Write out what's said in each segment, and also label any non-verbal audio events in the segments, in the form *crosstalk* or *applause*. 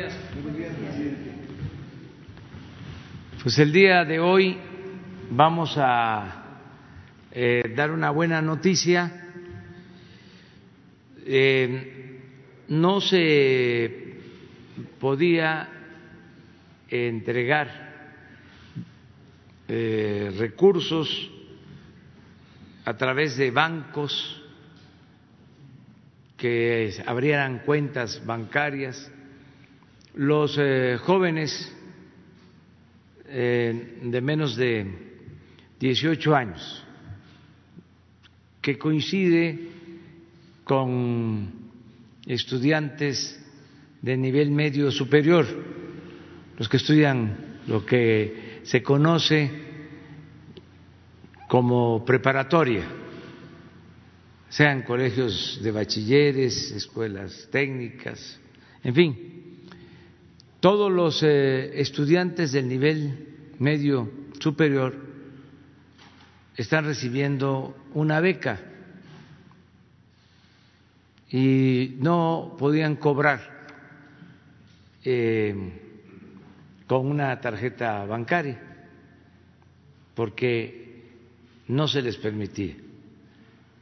días. Pues el día de hoy vamos a eh, dar una buena noticia. Eh, no se podía entregar eh, recursos a través de bancos que abrieran cuentas bancarias. Los jóvenes de menos de 18 años, que coincide con estudiantes de nivel medio superior, los que estudian lo que se conoce como preparatoria, sean colegios de bachilleres, escuelas técnicas, en fin, todos los eh, estudiantes del nivel medio superior están recibiendo una beca y no podían cobrar eh, con una tarjeta bancaria porque no se les permitía.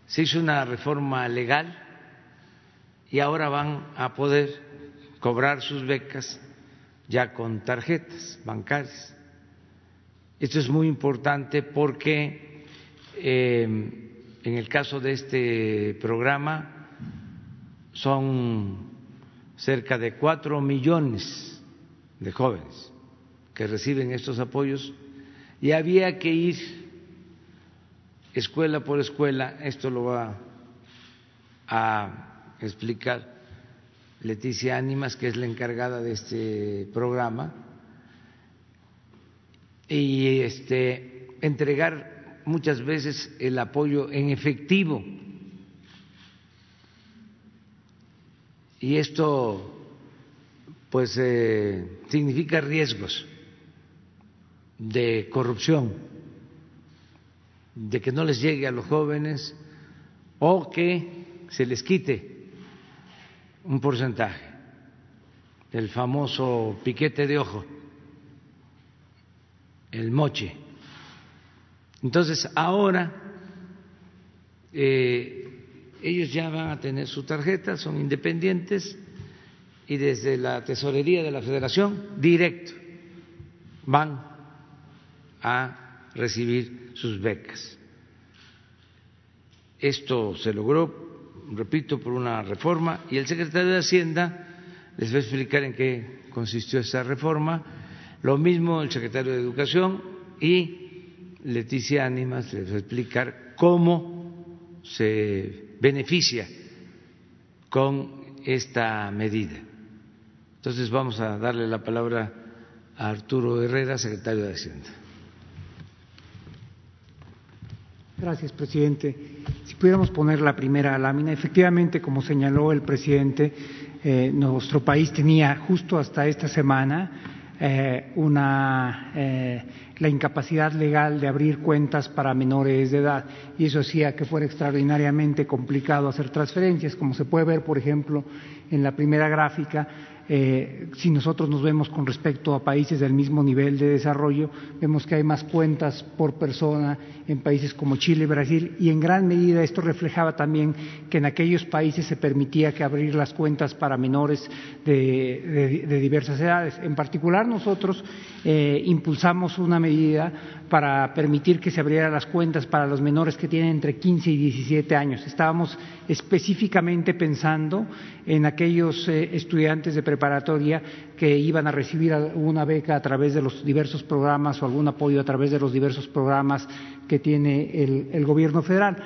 Se hizo una reforma legal y ahora van a poder cobrar sus becas ya con tarjetas bancarias. Esto es muy importante porque em, en el caso de este programa son cerca de cuatro millones de jóvenes que reciben estos apoyos y había que ir escuela por escuela, esto lo va a explicar Leticia Ánimas, que es la encargada de este programa, y este, entregar muchas veces el apoyo en efectivo. Y esto pues eh, significa riesgos de corrupción, de que no les llegue a los jóvenes o que se les quite un porcentaje, el famoso piquete de ojo, el moche. Entonces, ahora eh, ellos ya van a tener su tarjeta, son independientes y desde la tesorería de la federación directo van a recibir sus becas. Esto se logró repito, por una reforma y el secretario de Hacienda les va a explicar en qué consistió esa reforma. Lo mismo el secretario de Educación y Leticia Ánimas les va a explicar cómo se beneficia con esta medida. Entonces vamos a darle la palabra a Arturo Herrera, secretario de Hacienda. Gracias, presidente. Si pudiéramos poner la primera lámina, efectivamente, como señaló el presidente, eh, nuestro país tenía justo hasta esta semana eh, una, eh, la incapacidad legal de abrir cuentas para menores de edad y eso hacía que fuera extraordinariamente complicado hacer transferencias, como se puede ver, por ejemplo, en la primera gráfica eh, si nosotros nos vemos con respecto a países del mismo nivel de desarrollo, vemos que hay más cuentas por persona en países como Chile y Brasil y en gran medida esto reflejaba también que en aquellos países se permitía que abrir las cuentas para menores de, diversas edades. En particular nosotros eh, impulsamos una medida para permitir que se abrieran las cuentas para los menores que tienen entre 15 y 17 años. Estábamos específicamente pensando en aquellos eh, estudiantes de preparatoria que iban a recibir alguna beca a través de los diversos programas o algún apoyo a través de los diversos programas que tiene el gobierno federal.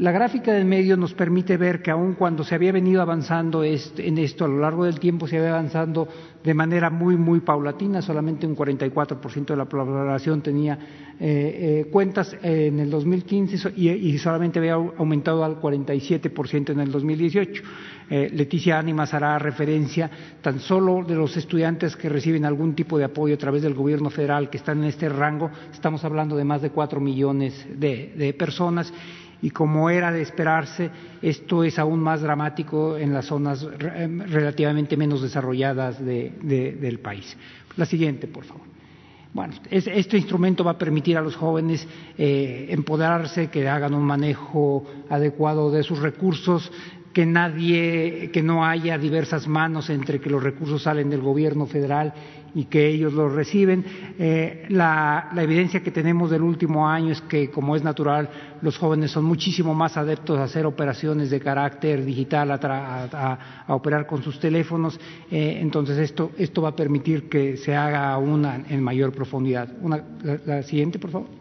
La gráfica del medio nos permite ver que aun cuando se había venido avanzando en esto a lo largo del tiempo, se había avanzando de manera muy, muy paulatina, solamente un 44% de la población tenía eh, eh, cuentas en el 2015 y, y, solamente había aumentado al 47% en el 2018. Eh, Leticia Ánimas hará referencia tan solo de los estudiantes que reciben algún tipo de apoyo a través del gobierno federal que están en este rango, estamos hablando de más de cuatro millones de personas y como era de esperarse, esto es aún más dramático en las zonas relativamente menos desarrolladas del país. La siguiente, por favor. Bueno, este instrumento va a permitir a los jóvenes eh, empoderarse, que hagan un manejo adecuado de sus recursos, que nadie, que no haya diversas manos entre que los recursos salen del gobierno federal y que ellos los reciben. Eh, la, evidencia que tenemos del último año es que, como es natural, los jóvenes son muchísimo más adeptos a hacer operaciones de carácter digital, a, operar con sus teléfonos. Eh, entonces, esto, esto va a permitir que se haga una en mayor profundidad. la siguiente, por favor.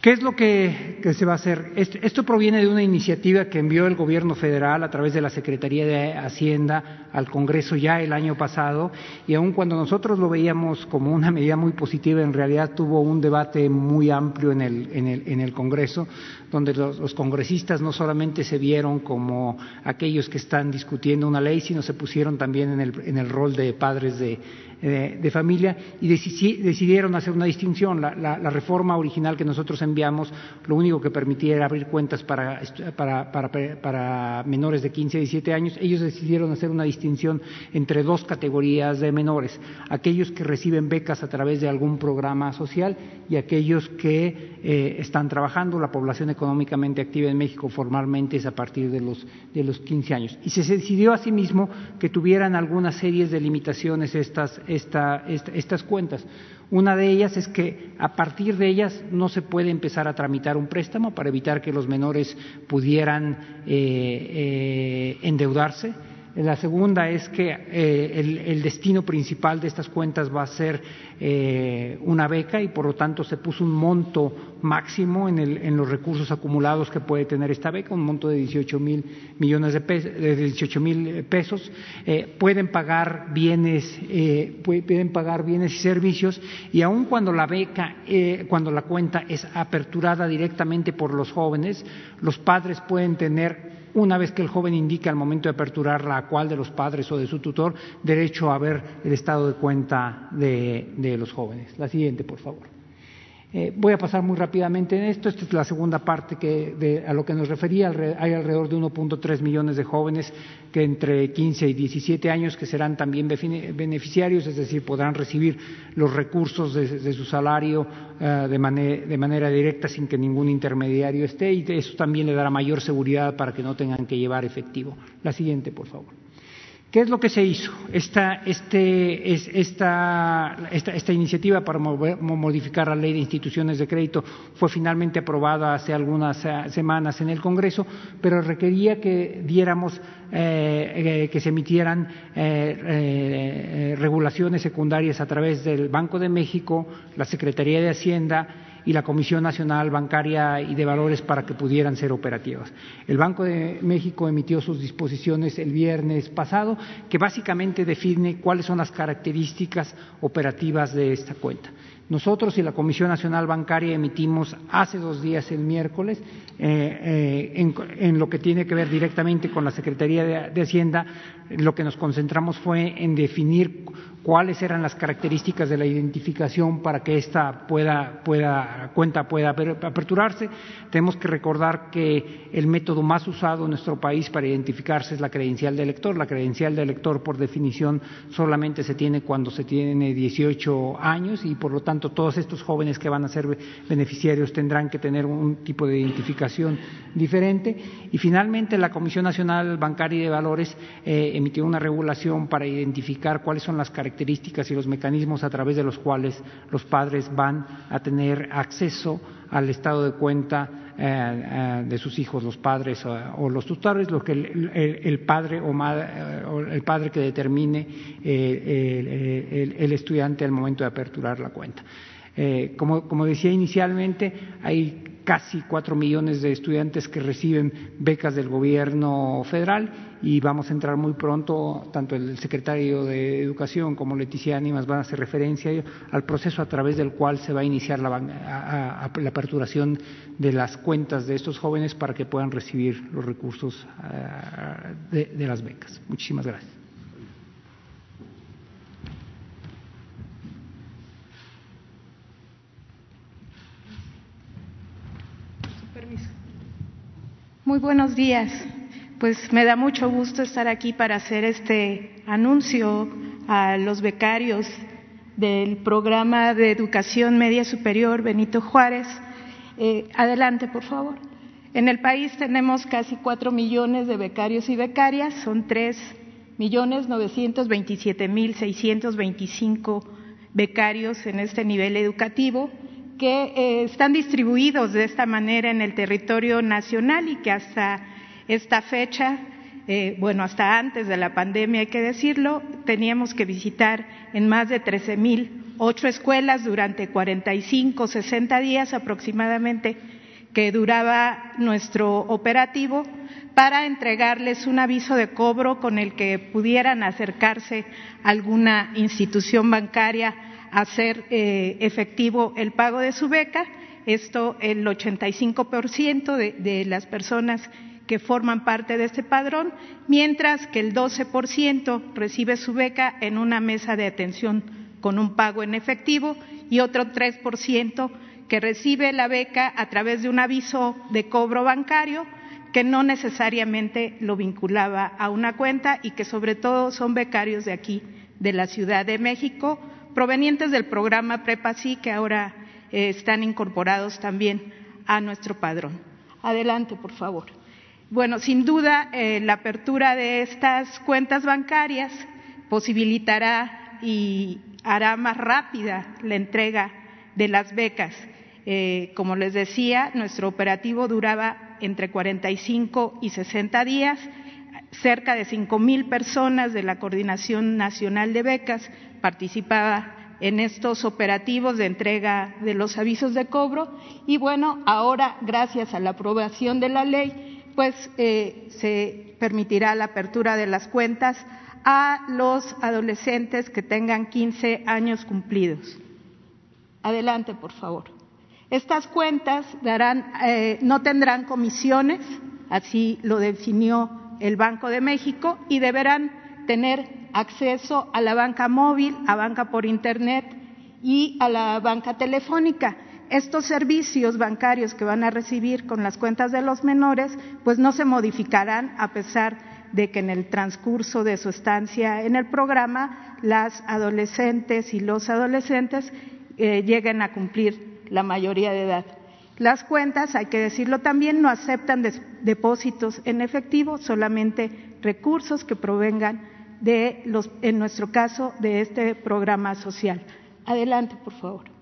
¿Qué es lo que, se va a hacer? Esto, proviene de una iniciativa que envió el Gobierno federal a través de la Secretaría de Hacienda al Congreso ya el año pasado y aun cuando nosotros lo veíamos como una medida muy positiva, en realidad tuvo un debate muy amplio en el, Congreso, donde los, congresistas no solamente se vieron como aquellos que están discutiendo una ley, sino se pusieron también en el, en el rol de padres de de familia y decidieron hacer una distinción. La, reforma original que nosotros enviamos lo único que permitía era abrir cuentas para, para, para, menores de 15 a 17 años. Ellos decidieron hacer una distinción entre dos categorías de menores, aquellos que reciben becas a través de algún programa social y aquellos que eh, están trabajando. La población económicamente activa en México formalmente es a partir de los, de los 15 años. Y se decidió asimismo que tuvieran algunas series de limitaciones estas estas cuentas. Una de ellas es que a partir de ellas no se puede empezar a tramitar un préstamo para evitar que los menores pudieran eh, eh, endeudarse la segunda es que eh, el, destino principal de estas cuentas va a ser eh, una beca y por lo tanto se puso un monto máximo en, los recursos acumulados que puede tener esta beca, un monto de 18 mil millones de pesos, de 18 mil pesos. Eh, pueden pagar bienes, pueden pagar bienes y servicios y aun cuando la beca, cuando la cuenta es aperturada directamente por los jóvenes, los padres pueden tener una vez que el joven indique al momento de aperturarla a cuál de los padres o de su tutor, derecho a ver el estado de cuenta de, de los jóvenes. La siguiente, por favor. Eh, voy a pasar muy rápidamente en esto. Esta es la segunda parte que a lo que nos refería. Hay alrededor de 1.3 millones de jóvenes que entre 15 y 17 años que serán también beneficiarios, es decir, podrán recibir los recursos de, su salario eh, de, de, manera directa sin que ningún intermediario esté y eso también le dará mayor seguridad para que no tengan que llevar efectivo. La siguiente, por favor. ¿Qué es lo que se hizo? Esta, este, esta, esta, iniciativa para modificar la ley de instituciones de crédito fue finalmente aprobada hace algunas eh, semanas en el Congreso, pero requería que diéramos, eh, eh, que se emitieran regulaciones secundarias a través del Banco de México, la Secretaría de Hacienda, y la Comisión Nacional Bancaria y de Valores para que pudieran ser operativas. El Banco de México emitió sus disposiciones el viernes pasado, que básicamente define cuáles son las características operativas de esta cuenta. Nosotros y la Comisión Nacional Bancaria emitimos hace dos días, el miércoles, eh, eh, en, lo que tiene que ver directamente con la Secretaría de, Hacienda, lo que nos concentramos fue en definir cuáles eran las características de la identificación para que esta pueda, pueda, cuenta pueda aperturarse. Tenemos que recordar que el método más usado en nuestro país para identificarse es la credencial de elector. La credencial de elector, por definición, solamente se tiene cuando se tiene 18 años y, por lo tanto, todos estos jóvenes que van a ser beneficiarios tendrán que tener un tipo de identificación diferente. Y, finalmente, la Comisión Nacional Bancaria y de Valores eh, emitió una regulación para identificar cuáles son las características y los mecanismos a través de los cuales los padres van a tener acceso al estado de cuenta eh, eh, de sus hijos, los padres o, los tutores, lo que el, padre o, eh, el padre que determine el, estudiante al momento de aperturar la cuenta. como decía inicialmente, hay casi cuatro millones de estudiantes que reciben becas del gobierno federal y vamos a entrar muy pronto, tanto el secretario de Educación como Leticia Ánimas van a hacer referencia al proceso a través del cual se va a iniciar la, la aperturación de las cuentas de estos jóvenes para que puedan recibir los recursos ah, de las becas. Muchísimas gracias. Muy buenos días. Pues me da mucho gusto estar aquí para hacer este anuncio a los becarios del programa de educación media superior Benito Juárez. Eh, adelante, por favor. En el país tenemos casi cuatro millones de becarios y becarias, son tres millones novecientos veintisiete mil seiscientos veinticinco becarios en este nivel educativo que eh, están distribuidos de esta manera en el territorio nacional y que hasta esta fecha, eh, bueno, hasta antes de la pandemia hay que decirlo, teníamos que visitar en más de trece mil ocho escuelas durante cuarenta y cinco, sesenta días aproximadamente que duraba nuestro operativo para entregarles un aviso de cobro con el que pudieran acercarse a alguna institución bancaria a hacer eh, efectivo el pago de su beca. Esto el 85% de, de las personas que forman parte de este padrón, mientras que el 12% recibe su beca en una mesa de atención con un pago en efectivo y otro 3% que recibe la beca a través de un aviso de cobro bancario que no necesariamente lo vinculaba a una cuenta y que sobre todo son becarios de aquí, de la Ciudad de México, provenientes del programa PREPASI que ahora eh, están incorporados también a nuestro padrón. Adelante, por favor. Bueno, sin duda, eh, la apertura de estas cuentas bancarias posibilitará y hará más rápida la entrega de las becas eh, como les decía, nuestro operativo duraba entre 45 y 60 días. Cerca de cinco mil personas de la Coordinación Nacional de Becas participaba en estos operativos de entrega de los avisos de cobro y bueno, ahora gracias a la aprobación de la ley, pues eh, se permitirá la apertura de las cuentas a los adolescentes que tengan 15 años cumplidos. Adelante, por favor. Estas cuentas eh, no tendrán comisiones, así lo definió el Banco de México, y deberán tener acceso a la banca móvil, a banca por Internet y a la banca telefónica. Estos servicios bancarios que van a recibir con las cuentas de los menores, pues no se modificarán a pesar de que en el transcurso de su estancia en el programa las adolescentes y los adolescentes eh, lleguen a cumplir la mayoría de edad. Las cuentas, hay que decirlo también, no aceptan depósitos en efectivo, solamente recursos que provengan de los, en nuestro caso, de este programa social. Adelante, por favor.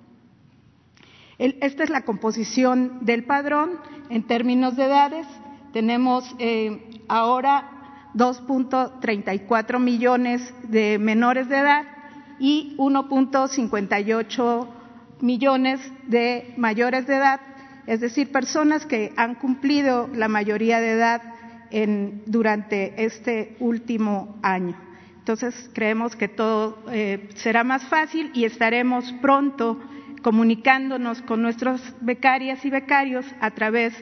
Esta es la composición del padrón en términos de edades. Tenemos eh, ahora 2.34 millones de menores de edad y 1.58 millones de mayores de edad, es decir, personas que han cumplido la mayoría de edad durante este último año. Entonces, creemos que todo eh, será más fácil y estaremos pronto comunicándonos con nuestros becarias y becarios a través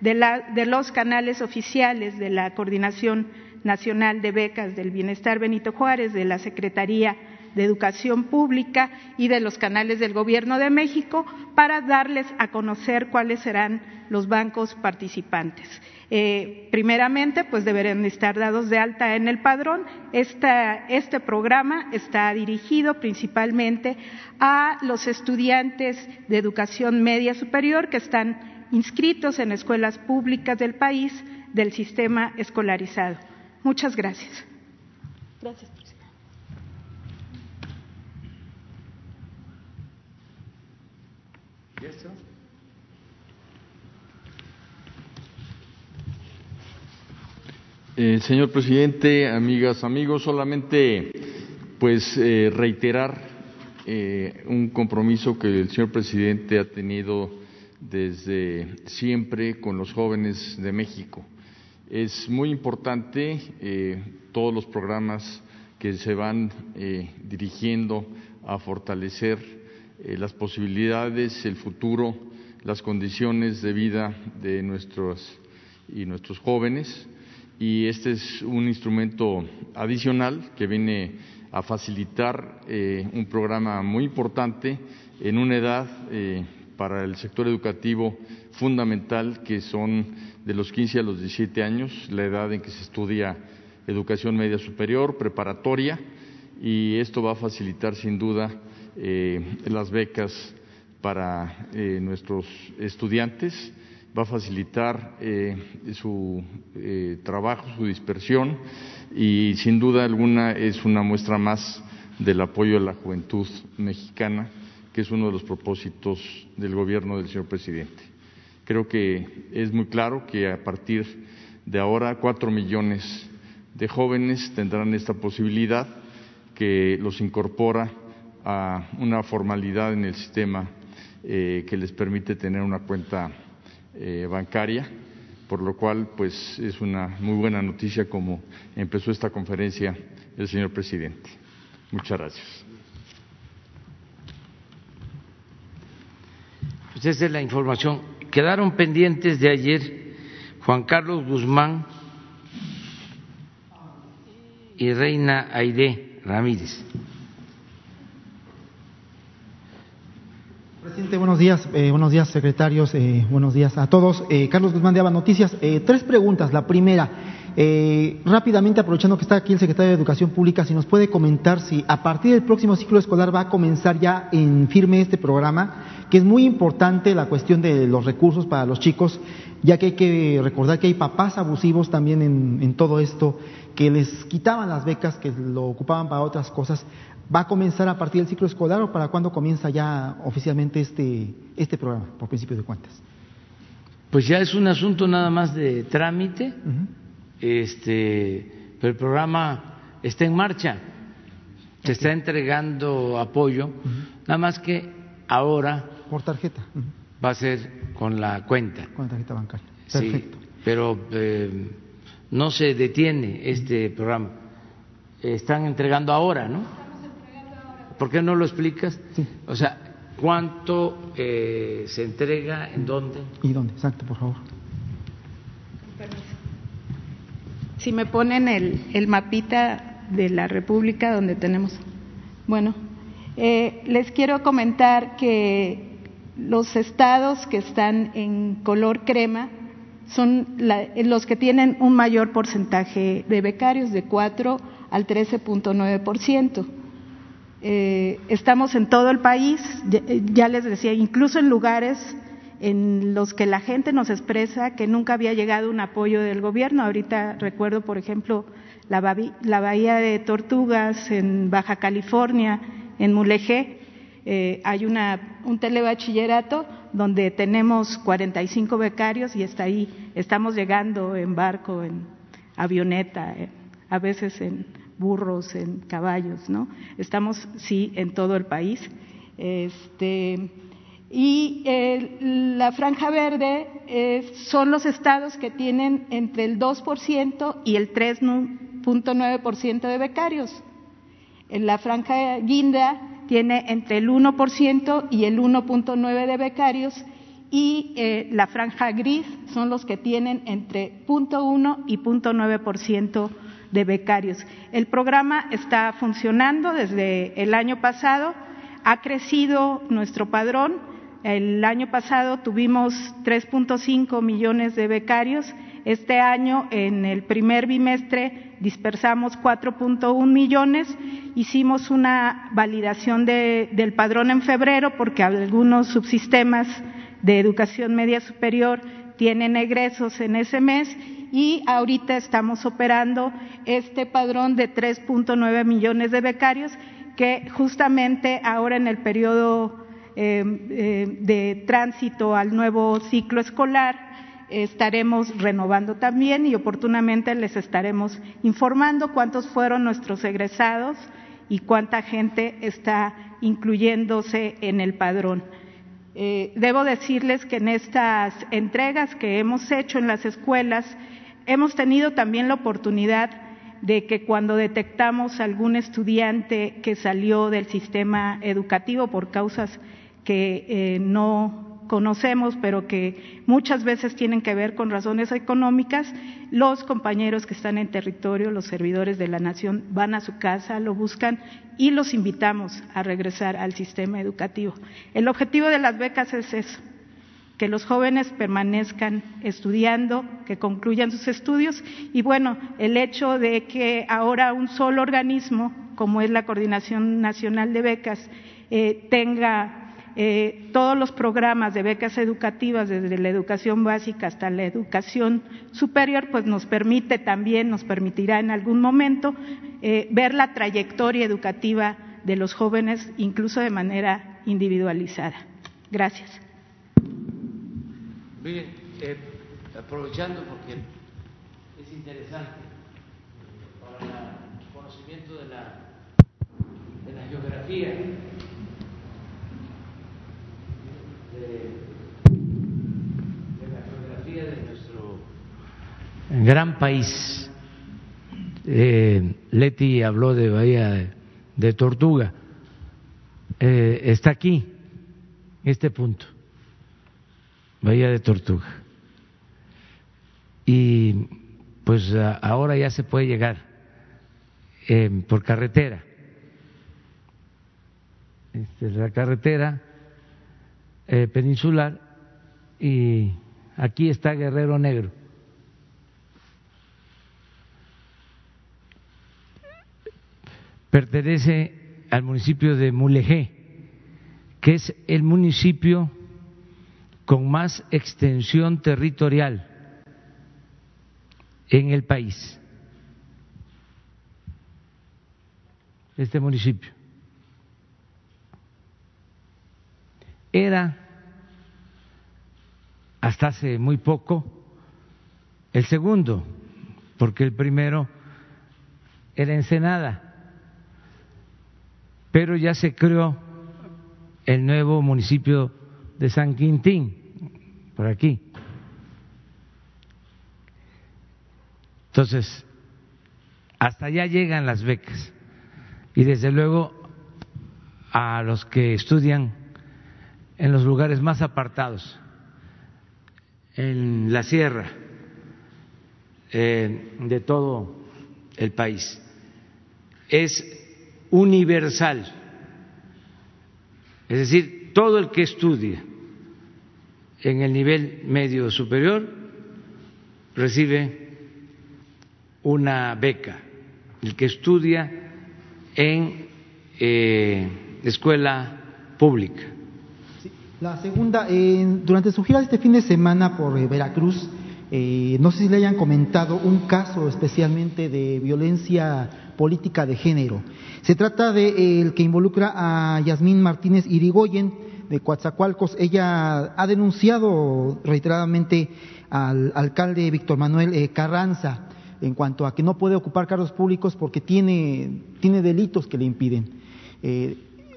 de, de los canales oficiales de la Coordinación Nacional de Becas del Bienestar Benito Juárez, de la Secretaría de Educación Pública y de los canales del Gobierno de México para darles a conocer cuáles serán los bancos participantes. Eh, primeramente, pues deberán estar dados de alta en el padrón. este programa está dirigido principalmente a los estudiantes de educación media superior que están inscritos en escuelas públicas del país del sistema escolarizado. Muchas gracias. Gracias. Eh, señor presidente, amigas, amigos, solamente pues eh, reiterar eh, un compromiso que el señor presidente ha tenido desde siempre con los jóvenes de México. Es muy importante todos los programas que se van dirigiendo a fortalecer las posibilidades, el futuro, las condiciones de vida de nuestros y nuestros jóvenes y este es un instrumento adicional que viene a facilitar eh, un programa muy importante en una edad eh, para el sector educativo fundamental, que son de los 15 a los 17 años, la edad en que se estudia educación media superior, preparatoria, y esto va a facilitar sin duda eh, las becas para nuestros estudiantes, va a facilitar eh, su trabajo, su dispersión y sin duda alguna es una muestra más del apoyo a la juventud mexicana, que es uno de los propósitos del gobierno del señor presidente. Creo que es muy claro que a partir de ahora cuatro millones de jóvenes tendrán esta posibilidad que los incorpora a una formalidad en el sistema eh, que les permite tener una cuenta eh, bancaria, por lo cual pues es una muy buena noticia como empezó esta conferencia el señor presidente. Muchas gracias. Pues esa es la información. Quedaron pendientes de ayer Juan Carlos Guzmán y Reina Aide Ramírez. Presidente, buenos días. Eh, buenos días, secretarios. Eh, buenos días a todos. Eh, Carlos Guzmán de Aba Noticias. tres preguntas. La primera, rápidamente aprovechando que está aquí el secretario de Educación Pública, si nos puede comentar si a partir del próximo ciclo escolar va a comenzar ya en firme este programa, que es muy importante la cuestión de los recursos para los chicos, ya que hay que recordar que hay papás abusivos también en todo esto que les quitaban las becas, que lo ocupaban para otras cosas, ¿va a comenzar a partir del ciclo escolar o para cuándo comienza ya oficialmente este, este programa, por principio de cuentas? Pues ya es un asunto nada más de trámite, este, pero el programa está en marcha, se está entregando apoyo, nada más que ahora... Por tarjeta. Va a ser con la cuenta. Con la tarjeta bancaria. Perfecto. Sí, pero... Eh, no se detiene este programa. Están entregando ahora, ¿no? ¿Por qué no lo explicas? O sea, ¿cuánto eh, se entrega? ¿En dónde? ¿Y dónde? Exacto, por favor. Si me ponen el, el mapita de la República donde tenemos. Bueno, eh, les quiero comentar que los estados que están en color crema son los que tienen un mayor porcentaje de becarios, de 4 al 13.9%. Eh, estamos en todo el país, ya, les decía, incluso en lugares en los que la gente nos expresa que nunca había llegado un apoyo del gobierno. Ahorita recuerdo, por ejemplo, la, Bahía de Tortugas en Baja California, en Mulegé, eh, hay una, un telebachillerato donde tenemos 45 becarios y está ahí, estamos llegando en barco, en avioneta, a veces en burros, en caballos, ¿no? Estamos, sí, en todo el país. Este, y la franja verde eh, son los estados que tienen entre el 2% y el 3.9% de becarios. La franja guinda tiene entre el 1% y el 1.9% de becarios y eh, la franja gris son los que tienen entre 0.1 y 0.9% de becarios. El programa está funcionando desde el año pasado, ha crecido nuestro padrón. El año pasado tuvimos 3.5 millones de becarios. Este año, en el primer bimestre, dispersamos 4.1 millones, hicimos una validación del padrón en febrero porque algunos subsistemas de educación media superior tienen egresos en ese mes y ahorita estamos operando este padrón de 3.9 millones de becarios que justamente ahora en el periodo eh, eh, de tránsito al nuevo ciclo escolar estaremos renovando también y oportunamente les estaremos informando cuántos fueron nuestros egresados y cuánta gente está incluyéndose en el padrón. Eh, debo decirles que en estas entregas que hemos hecho en las escuelas hemos tenido también la oportunidad de que cuando detectamos algún estudiante que salió del sistema educativo por causas que eh, no conocemos, pero que muchas veces tienen que ver con razones económicas, los compañeros que están en territorio, los servidores de la nación, van a su casa, lo buscan y los invitamos a regresar al sistema educativo. El objetivo de las becas es eso, que los jóvenes permanezcan estudiando, que concluyan sus estudios y bueno, el hecho de que ahora un solo organismo, como es la Coordinación Nacional de Becas, eh, tenga eh, todos los programas de becas educativas, desde la educación básica hasta la educación superior, pues nos permite también, nos permitirá en algún momento eh, ver la trayectoria educativa de los jóvenes, incluso de manera individualizada. Gracias. Bien, eh, aprovechando porque es interesante para el conocimiento de la, de la geografía de, de nuestro gran país. Eh, Leti habló de Bahía de, Tortuga. Eh, está aquí, este punto, Bahía de Tortuga. Y pues ahora ya se puede llegar eh, por carretera. Esta es la carretera eh, peninsular y aquí está Guerrero Negro. Pertenece al municipio de Mulegé, que es el municipio con más extensión territorial en el país. Este municipio. era hasta hace muy poco el segundo, porque el primero era Ensenada, pero ya se creó el nuevo municipio de San Quintín, por aquí. Entonces, hasta allá llegan las becas y desde luego a los que estudian en los lugares más apartados, en la sierra eh, de todo el país. Es universal, es decir, todo el que estudia en el nivel medio superior recibe una beca, el que estudia en eh, escuela pública. La segunda, durante su gira este fin de semana por eh, Veracruz, eh, no sé si le hayan comentado un caso especialmente de violencia política de género. Se trata de eh, el que involucra a Yasmín Martínez Irigoyen de Coatzacoalcos. Ella ha denunciado reiteradamente al alcalde Víctor Manuel Carranza en cuanto a que no puede ocupar cargos públicos porque tiene, tiene delitos que le impiden.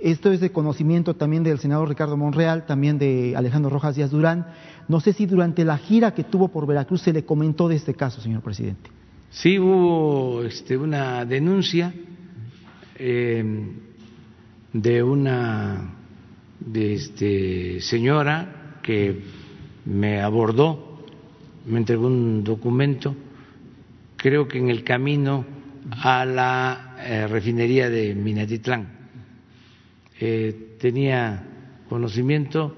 Esto es de conocimiento también del senador Ricardo Monreal, también de Alejandro Rojas Díaz Durán. No sé si durante la gira que tuvo por Veracruz se le comentó de este caso, señor presidente. Sí, hubo este, una denuncia em, de una de este, señora que me abordó, me entregó un documento, creo que en el camino a la eh, refinería de Minatitlán eh, tenía conocimiento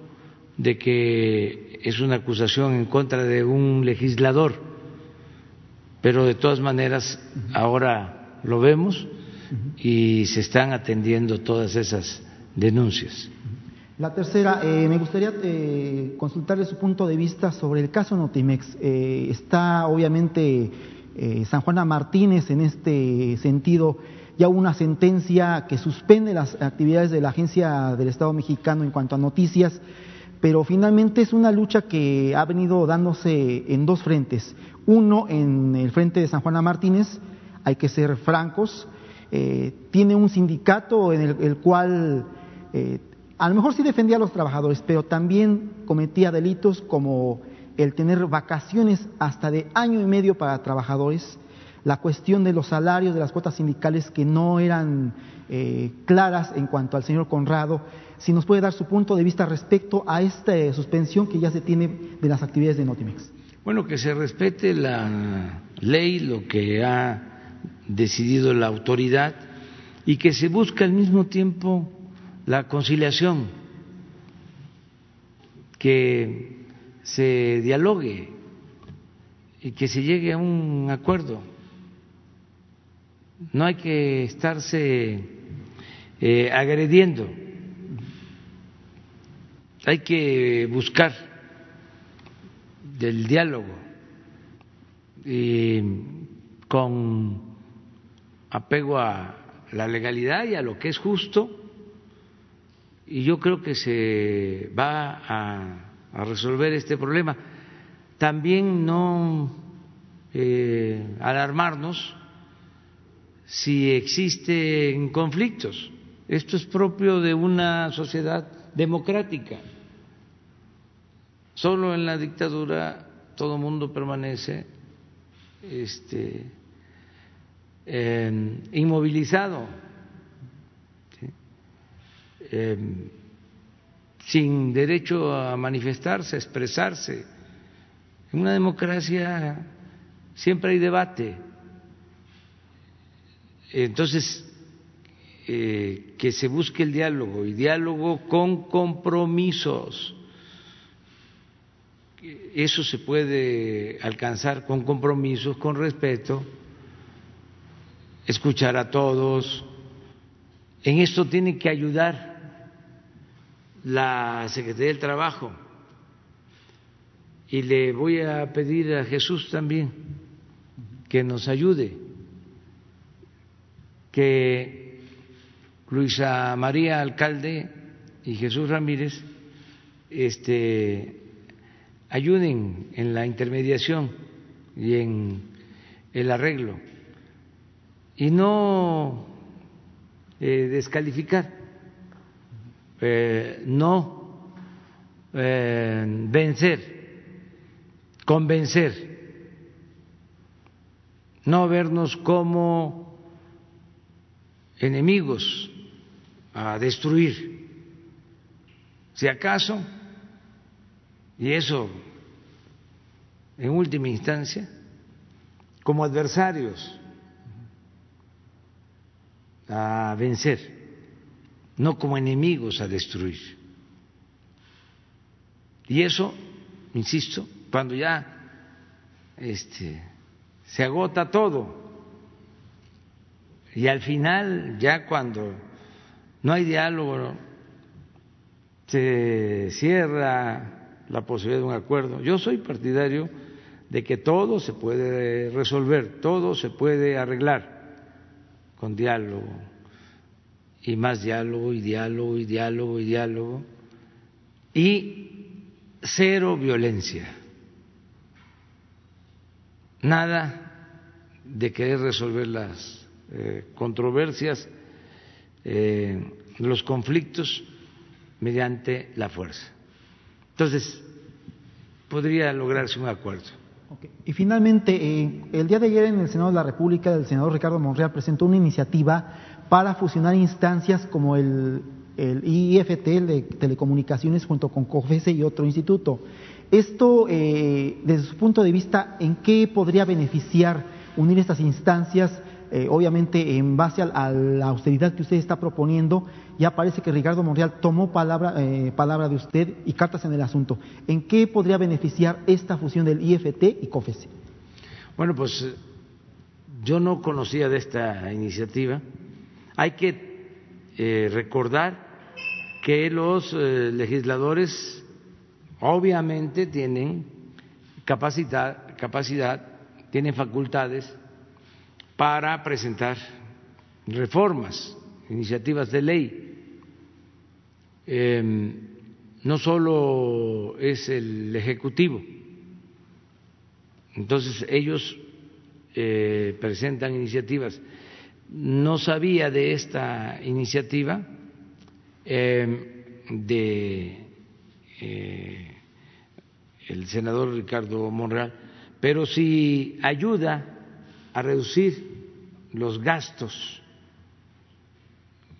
de que es una acusación en contra de un legislador, pero de todas maneras ahora lo vemos y se están atendiendo todas esas denuncias. La tercera, eh, me gustaría eh, consultarle su punto de vista sobre el caso Notimex. está obviamente San Juana Martínez en este sentido ya una sentencia que suspende las actividades de la Agencia del Estado mexicano en cuanto a noticias, pero finalmente es una lucha que ha venido dándose en dos frentes. Uno, en el frente de San Juana Martínez, hay que ser francos, eh, tiene un sindicato en el, cual eh, a lo mejor sí defendía a los trabajadores, pero también cometía delitos como el tener vacaciones hasta de año y medio para trabajadores, la cuestión de los salarios de las cuotas sindicales que no eran eh, claras en cuanto al señor Conrado, si nos puede dar su punto de vista respecto a esta suspensión que ya se tiene de las actividades de Notimex. Bueno, que se respete la ley, lo que ha decidido la autoridad y que se busque al mismo tiempo la conciliación, que se dialogue y que se llegue a un acuerdo. No hay que estarse eh, agrediendo, hay que buscar del diálogo y con apego a la legalidad y a lo que es justo y yo creo que se va a, resolver este problema. También no eh, alarmarnos si existen conflictos. Esto es propio de una sociedad democrática. Solo en la dictadura todo mundo permanece este, em, inmovilizado, em, sin derecho a manifestarse, a expresarse. En una democracia siempre hay debate. Entonces, eh, que se busque el diálogo y diálogo con compromisos. Eso se puede alcanzar con compromisos, con respeto, escuchar a todos. En esto tiene que ayudar la Secretaría del Trabajo. Y le voy a pedir a Jesús también que nos ayude, que Luisa María Alcalde y Jesús Ramírez este, ayuden en la intermediación y en el arreglo y no eh, descalificar, eh, no eh, vencer, convencer, no vernos como enemigos a destruir. Si acaso, y eso en última instancia, como adversarios a vencer, no como enemigos a destruir. Y eso, insisto, cuando ya este, se agota todo y al final, ya cuando no hay diálogo, se cierra la posibilidad de un acuerdo. Yo soy partidario de que todo se puede resolver, todo se puede arreglar con diálogo y más diálogo y diálogo y diálogo y diálogo y cero violencia. Nada de querer resolver las eh, controversias eh, los conflictos mediante la fuerza. Entonces, podría lograrse un acuerdo. Y finalmente, eh, el día de ayer en el Senado de la República, el senador Ricardo Monreal presentó una iniciativa para fusionar instancias como el, IFT de telecomunicaciones junto con COFESE y otro instituto. Esto, eh, desde su punto de vista, ¿en qué podría beneficiar unir estas instancias? Eh, obviamente en base a, la austeridad que usted está proponiendo, ya parece que Ricardo Monreal tomó palabra, eh, palabra de usted y cartas en el asunto. ¿En qué podría beneficiar esta fusión del IFT y COFES? Bueno, pues yo no conocía de esta iniciativa. Hay que eh, recordar que los legisladores obviamente tienen capacidad, capacidad, tienen facultades para presentar reformas, iniciativas de ley. Em, no solo es el Ejecutivo, entonces ellos eh, presentan iniciativas. No sabía de esta iniciativa em, de eh, el senador Ricardo Monreal, pero si ayuda a reducir los gastos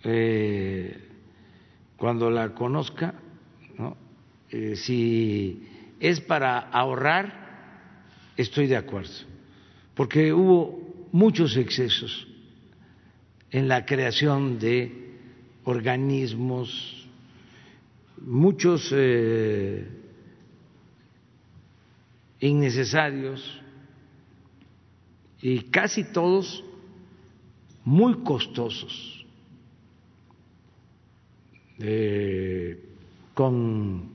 eh, cuando la conozca, eh, si es para ahorrar, estoy de acuerdo, porque hubo muchos excesos en la creación de organismos, muchos eh, innecesarios y casi todos muy costosos, eh, con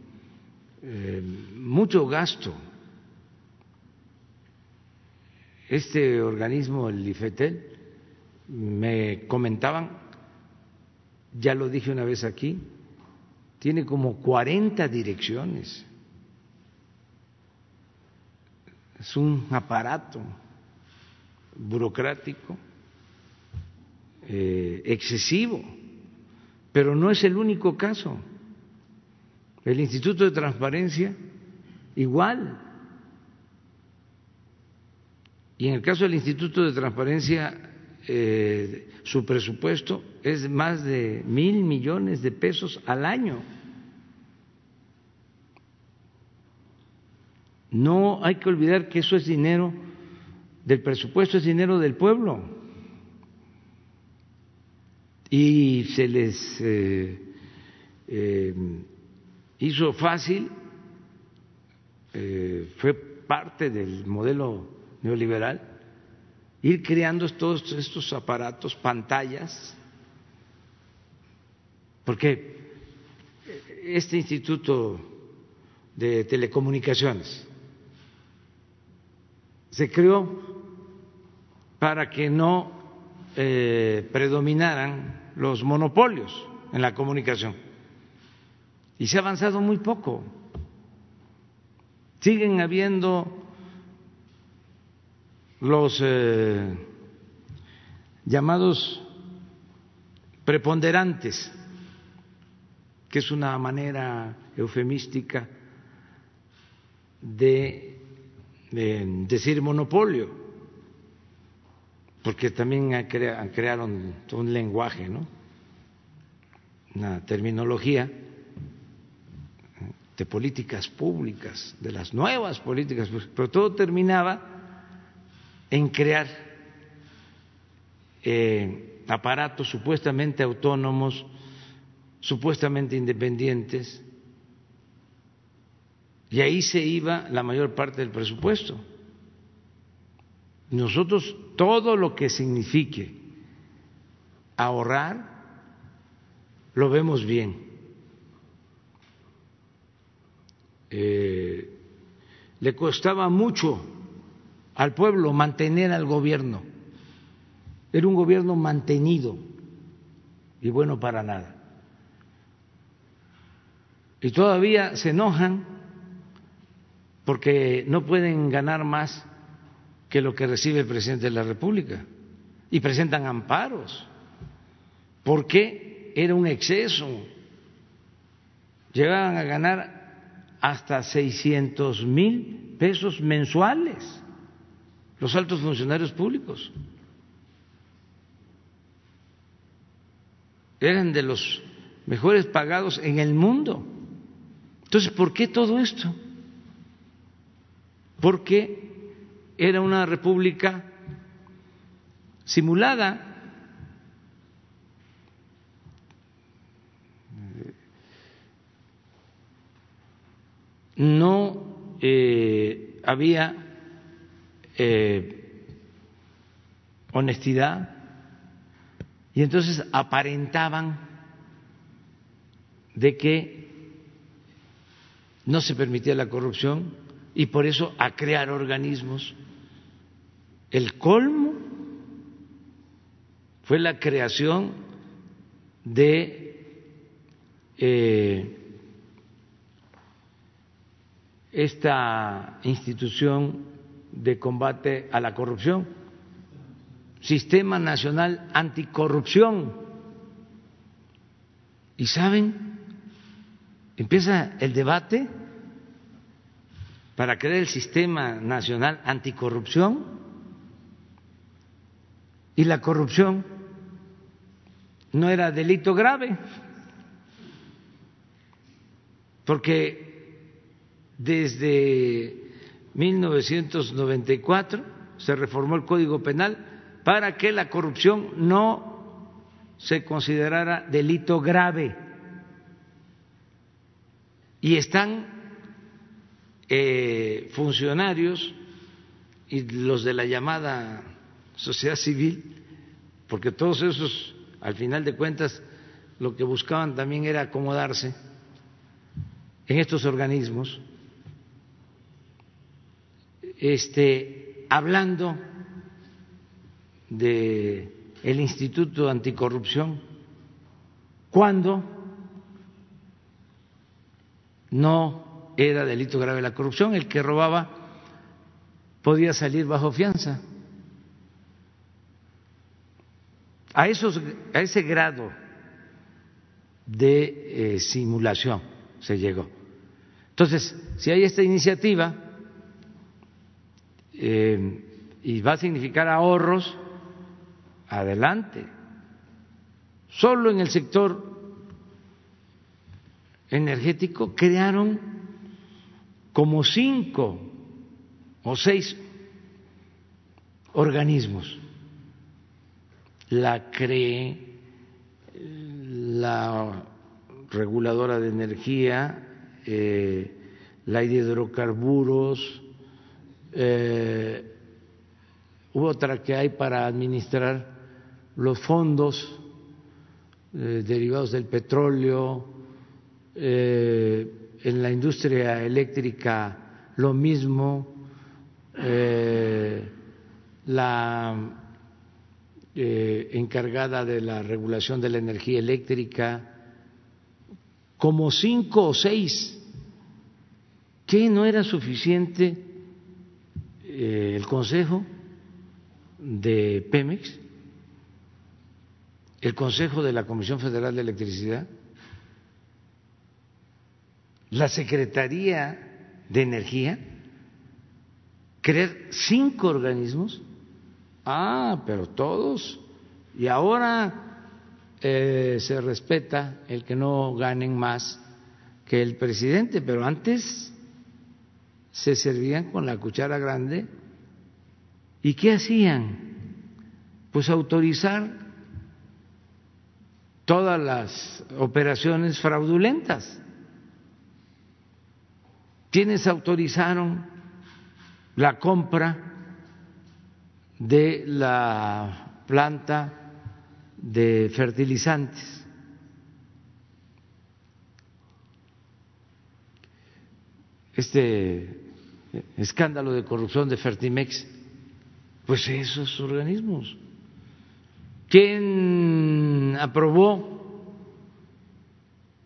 eh, mucho gasto. Este organismo, el IFETEL, me comentaban, ya lo dije una vez aquí, tiene como 40 direcciones. Es un aparato burocrático eh, excesivo, pero no es el único caso. El Instituto de Transparencia, igual. Y en el caso del Instituto de Transparencia, eh, su presupuesto es más de mil millones de pesos al año. No hay que olvidar que eso es dinero del presupuesto, es dinero del pueblo y se les eh, eh, hizo fácil, eh, fue parte del modelo neoliberal, ir creando todos estos aparatos, pantallas, porque este instituto de telecomunicaciones se creó para que no predominaran los monopolios en la comunicación. Y se ha avanzado muy poco. Siguen habiendo los eh, llamados preponderantes, que es una manera eufemística de, de decir monopolio porque también crearon un lenguaje, ¿no? una terminología de políticas públicas, de las nuevas políticas públicas, pero todo terminaba en crear eh, aparatos supuestamente autónomos, supuestamente independientes, y ahí se iba la mayor parte del presupuesto. Nosotros todo lo que signifique ahorrar, lo vemos bien. Eh, le costaba mucho al pueblo mantener al gobierno. Era un gobierno mantenido y bueno para nada. Y todavía se enojan porque no pueden ganar más que lo que recibe el presidente de la República y presentan amparos porque era un exceso. Llegaban a ganar hasta 600 mil pesos mensuales los altos funcionarios públicos. Eran de los mejores pagados en el mundo. Entonces, ¿por qué todo esto? Porque era una república simulada. No eh, había eh, honestidad. Y entonces aparentaban de que no se permitía la corrupción y por eso a crear organismos. El colmo fue la creación de eh, esta institución de combate a la corrupción, Sistema Nacional Anticorrupción. ¿Y saben? Empieza el debate para crear el Sistema Nacional Anticorrupción y la corrupción no era delito grave, porque desde 1994 se reformó el Código Penal para que la corrupción no se considerara delito grave. Y están eh, funcionarios y los de la llamada sociedad civil, porque todos esos, al final de cuentas, lo que buscaban también era acomodarse en estos organismos, este, hablando de el Instituto Anticorrupción cuando no era delito grave la corrupción, el que robaba podía salir bajo fianza. A, esos, a ese grado de eh, simulación se llegó. Entonces, si hay esta iniciativa eh, y va a significar ahorros, adelante. Solo en el sector energético crearon como cinco o seis organismos. La CRE, la reguladora de energía, eh, la hidrocarburos, eh, otra que hay para administrar los fondos eh, derivados del petróleo, eh, en la industria eléctrica lo mismo, eh, la encargada de la regulación de la energía eléctrica, como cinco o seis, que no era suficiente el Consejo de Pemex el Consejo de la Comisión Federal de Electricidad, la Secretaría de Energía, crear cinco organismos. Ah, pero todos. Y ahora eh, se respeta el que no ganen más que el presidente, pero antes se servían con la cuchara grande. ¿Y qué hacían? Pues autorizar todas las operaciones fraudulentas. ¿Quiénes autorizaron la compra de la planta de fertilizantes? Este escándalo de corrupción de Fertimex, pues esos organismos. ¿Quién aprobó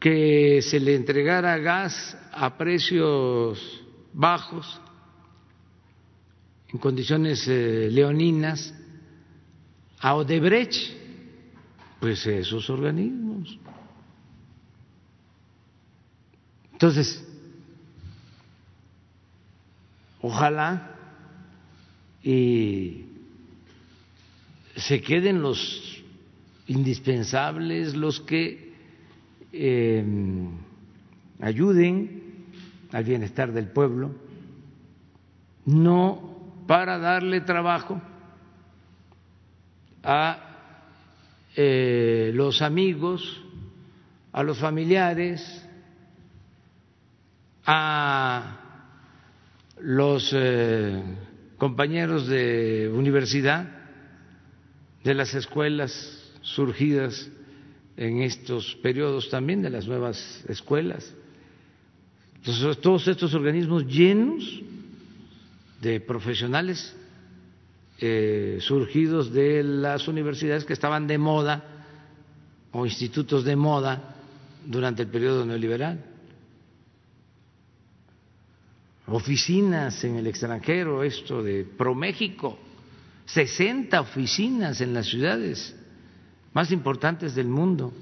que se le entregara gas a precios bajos, en condiciones eh, leoninas, a Odebrecht? Pues esos organismos. Entonces, ojalá y se queden los indispensables, los que em, ayuden al bienestar del pueblo, no para darle trabajo a eh, los amigos, a los familiares, a los eh, compañeros de universidad de las escuelas surgidas en estos periodos también, de las nuevas escuelas. Entonces, todos estos organismos llenos de profesionales eh, surgidos de las universidades que estaban de moda o institutos de moda durante el periodo neoliberal. Oficinas en el extranjero, esto de ProMéxico 60 oficinas en las ciudades más importantes del mundo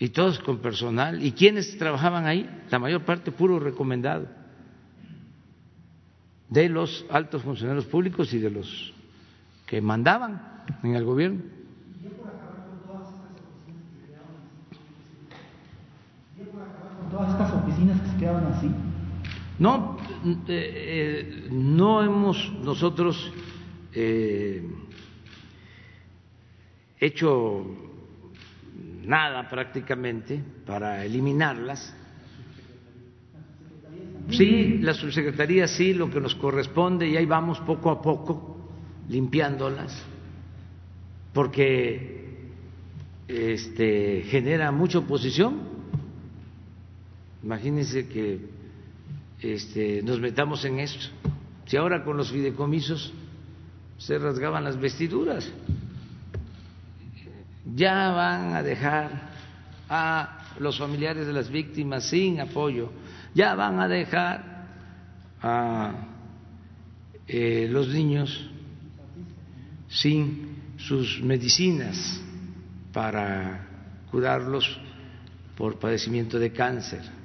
y todos con personal. ¿Y quienes trabajaban ahí? La mayor parte puro recomendado de los altos funcionarios públicos y de los que mandaban en el gobierno. todas estas No, eh, eh, no hemos nosotros eh, hecho nada prácticamente para eliminarlas. Sí, la subsecretaría sí, lo que nos corresponde y ahí vamos poco a poco limpiándolas, porque este, genera mucha oposición. Imagínense que este, nos metamos en esto. Si ahora con los fideicomisos se rasgaban las vestiduras, ya van a dejar a los familiares de las víctimas sin apoyo, ya van a dejar a eh, los niños sin sus medicinas para curarlos por padecimiento de cáncer.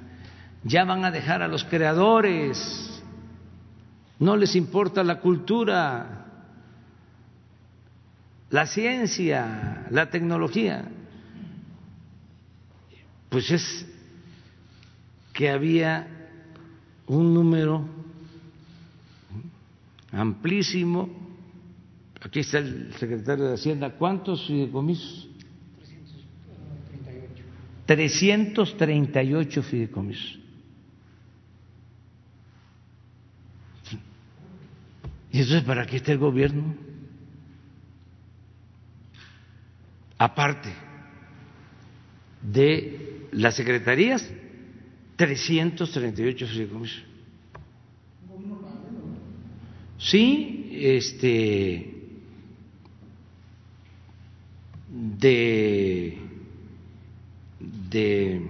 Ya van a dejar a los creadores, no les importa la cultura, la ciencia, la tecnología. Pues es que había un número amplísimo, aquí está el secretario de Hacienda, ¿cuántos fideicomisos? 338 fideicomisos. ¿Y eso es para qué está el gobierno? Aparte de las secretarías, 338 fideicomisos. Sí, este de de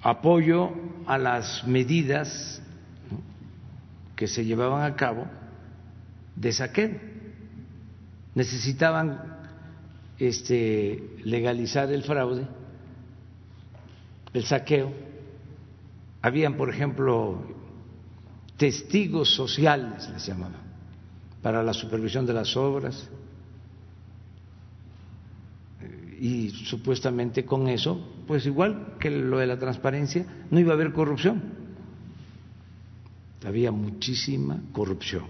apoyo a las medidas que se llevaban a cabo de saqueo. Necesitaban este, legalizar el fraude, el saqueo. Habían, por ejemplo, testigos sociales, les llamaban, para la supervisión de las obras. Y supuestamente con eso, pues igual que lo de la transparencia, no iba a haber corrupción. Había muchísima corrupción.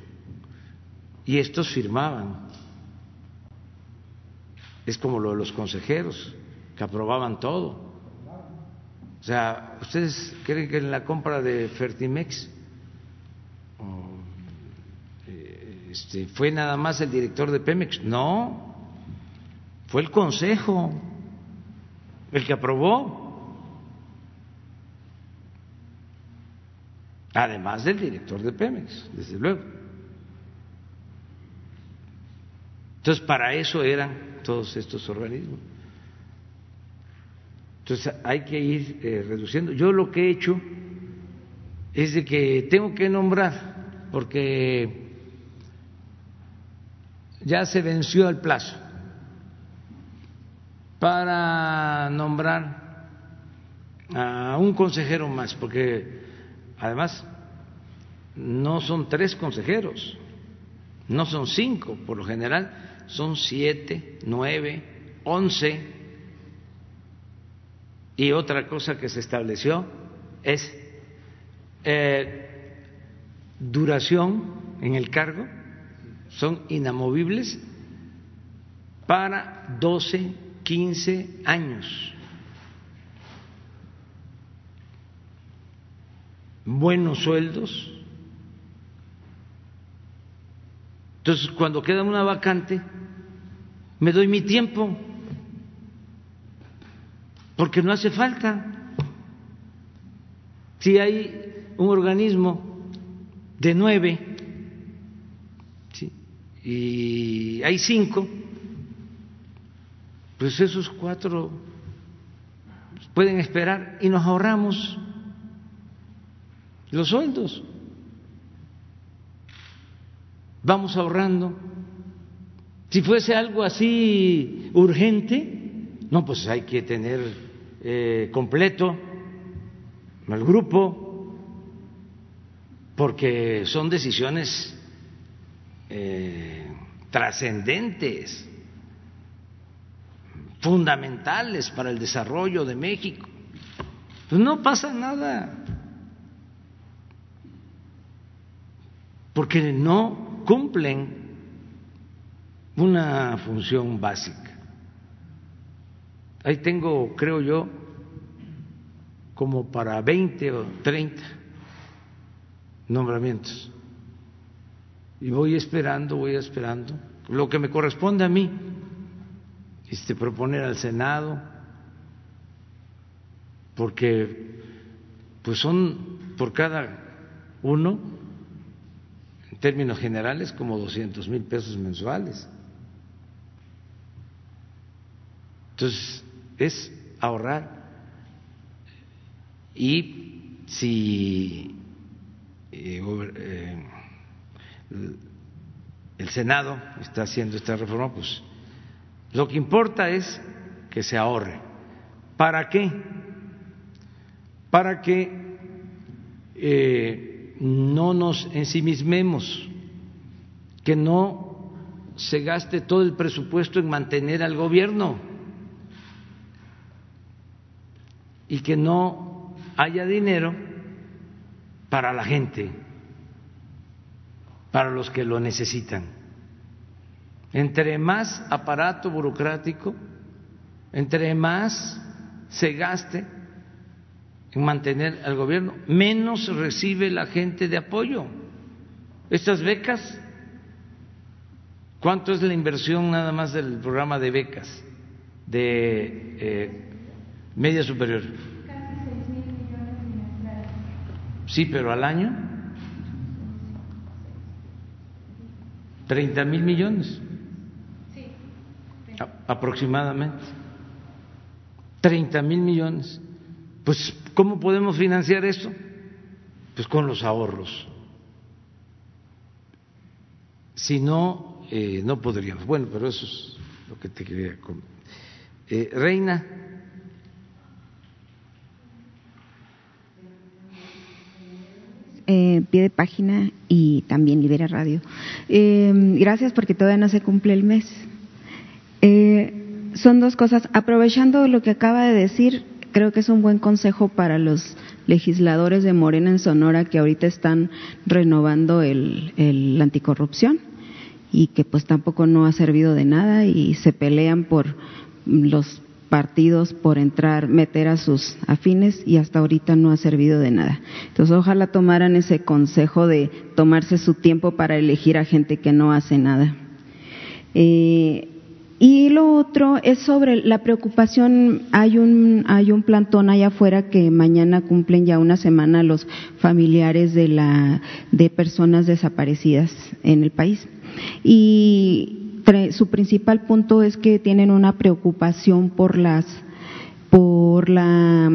Y estos firmaban. Es como lo de los consejeros, que aprobaban todo. O sea, ¿ustedes creen que en la compra de Fertimex este, fue nada más el director de Pemex? No, fue el Consejo el que aprobó. Además del director de Pemex, desde luego. Entonces, para eso eran todos estos organismos. Entonces, hay que ir eh, reduciendo. Yo lo que he hecho es de que tengo que nombrar, porque ya se venció el plazo para nombrar a un consejero más, porque además no son tres consejeros, no son cinco, por lo general son siete, nueve, once. Y otra cosa que se estableció es eh, duración en el cargo, son inamovibles para 12, 15 años. Buenos sueldos. Entonces, cuando queda una vacante, me doy mi tiempo, porque no hace falta. Si hay un organismo de nueve y hay cinco, pues esos cuatro pueden esperar y nos ahorramos los sueldos. Vamos ahorrando si fuese algo así urgente, no, pues hay que tener eh, completo el grupo, porque son decisiones eh, trascendentes, fundamentales para el desarrollo de México. Pues no pasa nada, porque no cumplen una función básica. Ahí tengo, creo yo, como para 20 o 30 nombramientos. Y voy esperando, voy esperando. Lo que me corresponde a mí, este, proponer al Senado, porque pues son por cada uno, términos generales, como 200 mil pesos mensuales. Entonces, es ahorrar. Y si eh, eh, el Senado está haciendo esta reforma, pues lo que importa es que se ahorre. ¿Para qué? Para que eh, no nos ensimismemos, que no se gaste todo el presupuesto en mantener al gobierno y que no haya dinero para la gente, para los que lo necesitan. Entre más aparato burocrático, entre más se gaste en mantener al gobierno, menos recibe la gente de apoyo. Estas becas, ¿cuánto es la inversión nada más del programa de becas de eh, media superior. Sí, pero al año 30 mil millones. Sí. aproximadamente. 30 mil millones. Pues, ¿cómo podemos financiar esto? Pues con los ahorros. Si no, eh, no podríamos. Bueno, pero eso es lo que te quería. Eh, Reina. eh, pie de página y también Libera Radio. Eh, gracias porque todavía no se cumple el mes. Eh, son dos cosas. Aprovechando lo que acaba de decir, creo que es un buen consejo para los legisladores de Morena en Sonora que ahorita están renovando el, anticorrupción y que pues tampoco no ha servido de nada y se pelean por los partidos por entrar, meter a sus afines y hasta ahorita no ha servido de nada. Entonces ojalá tomaran ese consejo de tomarse su tiempo para elegir a gente que no hace nada. Eh, y lo otro es sobre la preocupación, hay un, hay un plantón allá afuera que mañana cumplen ya una semana los familiares de, la, de personas desaparecidas en el país. Y su principal punto es que tienen una preocupación por las por la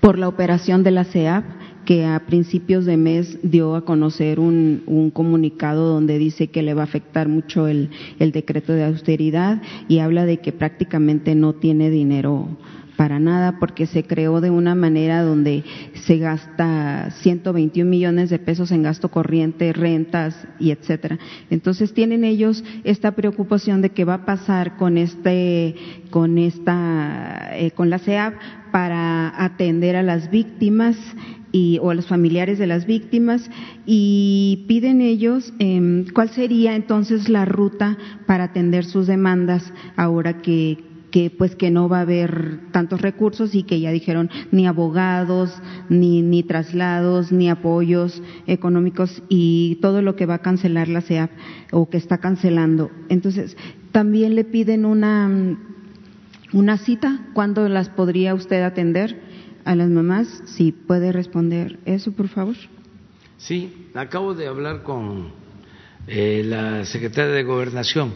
por la operación de la CEAP que a principios de mes dio a conocer un, un, comunicado donde dice que le va a afectar mucho el, el decreto de austeridad y habla de que prácticamente no tiene dinero para nada porque se creó de una manera donde se gasta 121 millones de pesos en gasto corriente, rentas y etcétera. Entonces tienen ellos esta preocupación de qué va a pasar con este, con esta, eh, con la CEAP para atender a las víctimas y, o a los familiares de las víctimas y piden ellos eh, cuál sería entonces la ruta para atender sus demandas ahora que, que pues que no va a haber tantos recursos y que ya dijeron ni abogados, ni, ni traslados, ni apoyos económicos y todo lo que va a cancelar la CEAP o que está cancelando. Entonces, también le piden una, una cita, ¿cuándo las podría usted atender a las mamás? Si puede responder eso, por favor. Sí, acabo de hablar con eh, la secretaria de Gobernación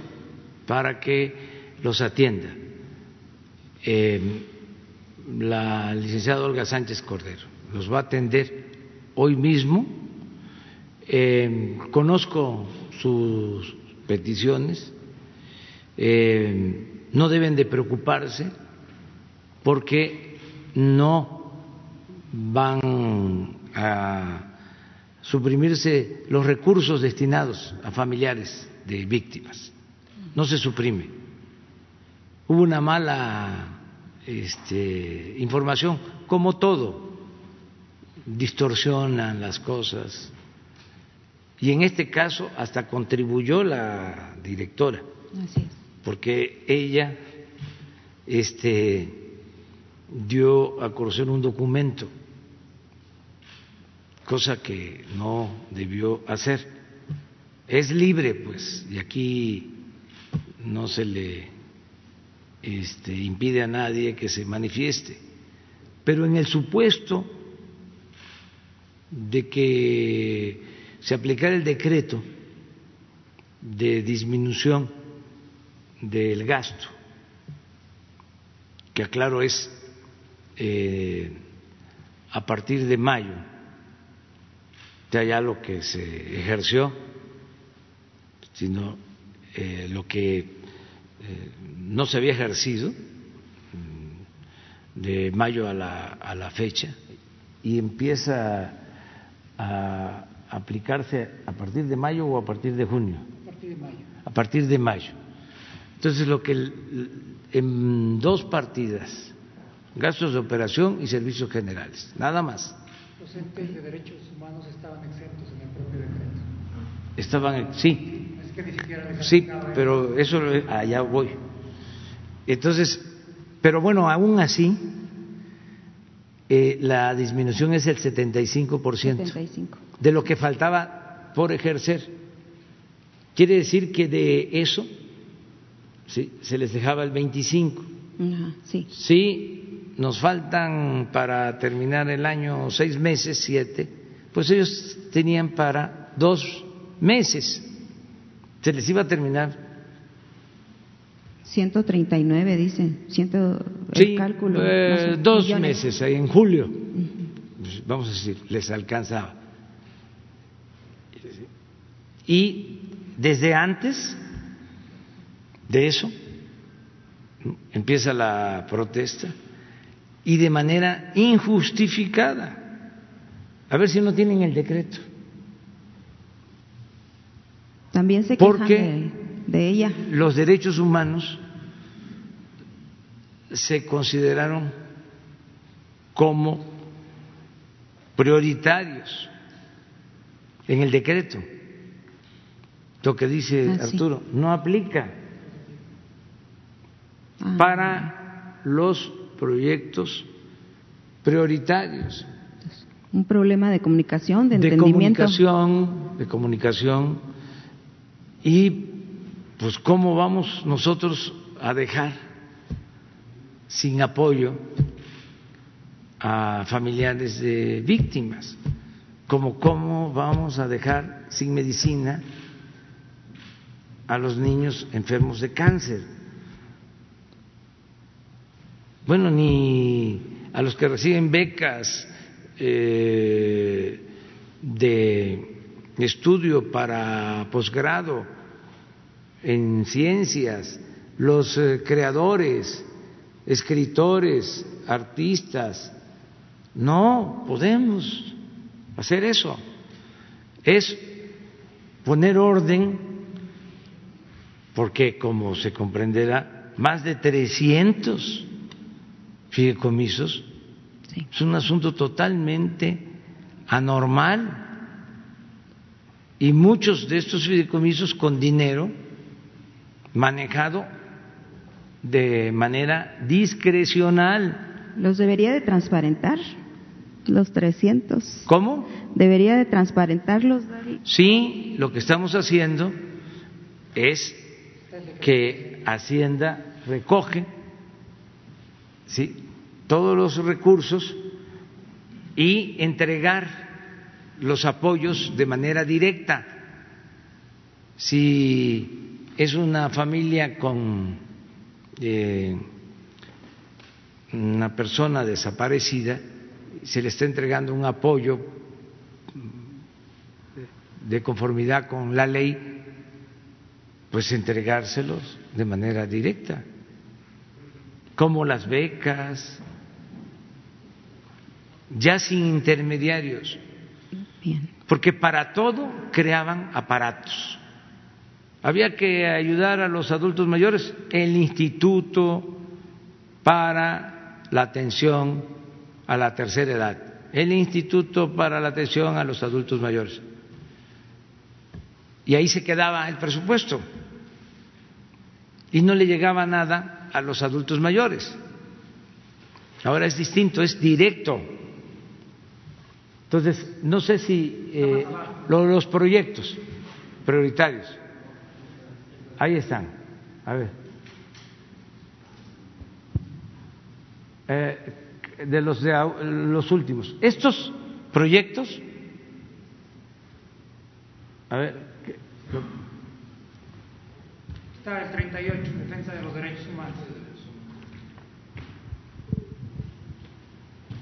para que los atienda eh, la licenciada Olga Sánchez Cordero. Los va a atender hoy mismo. Eh, conozco sus peticiones. Eh, no deben de preocuparse porque no van a suprimirse los recursos destinados a familiares de víctimas. No se suprime. Hubo una mala este, información, como todo, distorsionan las cosas. Y en este caso hasta contribuyó la directora, porque ella este, dio a conocer un documento, cosa que no debió hacer. Es libre, pues, y aquí no se le este, impide a nadie que se manifieste. Pero en el supuesto de que se aplicara el decreto de disminución del gasto, que aclaro es eh, a partir de mayo, ya lo que se ejerció, sino eh, lo que no se había ejercido mm, de mayo a la, a la fecha y empieza a aplicarse a partir de mayo o a partir de junio. A partir de mayo. A partir de mayo. Entonces, lo que en dos partidas, gastos de operación y servicios generales, nada más. Los entes de derechos humanos estaban exentos en el propio decreto. Estaban, sí. Sí, pero eso allá voy. Entonces, pero bueno, aún así, eh, la disminución es el 75%, 75 de lo que faltaba por ejercer. Quiere decir que de eso ¿sí? se les dejaba el 25. sí. sí, nos faltan para terminar el año seis meses, siete, pues ellos tenían para dos meses. Se les iba a terminar 139, dicen. Ciento, sí, cálculo. Eh, dos meses, ahí en julio. Pues vamos a decir, les alcanzaba. Y desde antes de eso empieza la protesta y de manera injustificada. A ver si no tienen el decreto. También se quejan Porque de, ella. Los derechos humanos se consideraron como prioritarios en el decreto. Lo que dice ah, Arturo, no aplica ah. para los proyectos prioritarios. Un problema de comunicación, de, de comunicación, de comunicación. Y pues cómo vamos nosotros a dejar sin apoyo a familiares de víctimas, como cómo vamos a dejar sin medicina a los niños enfermos de cáncer. Bueno, ni a los que reciben becas eh, de estudio para posgrado en ciencias, los eh, creadores, escritores, artistas. No podemos hacer eso. Es poner orden porque como se comprenderá, más de 300 fideicomisos es un asunto totalmente anormal y muchos de estos fideicomisos con dinero manejado de manera discrecional. ¿Los debería de transparentar? Los 300. ¿Cómo? ¿Debería de transparentarlos? Sí, lo que estamos haciendo es que Hacienda recoge ¿sí? todos los recursos y entregar los apoyos de manera directa. Si es una familia con eh, una persona desaparecida, se le está entregando un apoyo de conformidad con la ley, pues entregárselos de manera directa, como las becas, ya sin intermediarios. Porque para todo creaban aparatos. Había que ayudar a los adultos mayores, el Instituto para la Atención a la Tercera Edad, el Instituto para la Atención a los Adultos Mayores. Y ahí se quedaba el presupuesto y no le llegaba nada a los adultos mayores. Ahora es distinto, es directo. Entonces, no sé si eh, los proyectos prioritarios, ahí están. A ver. Eh, de los, de los últimos. Estos proyectos, a ver, está el 38, defensa de los derechos humanos.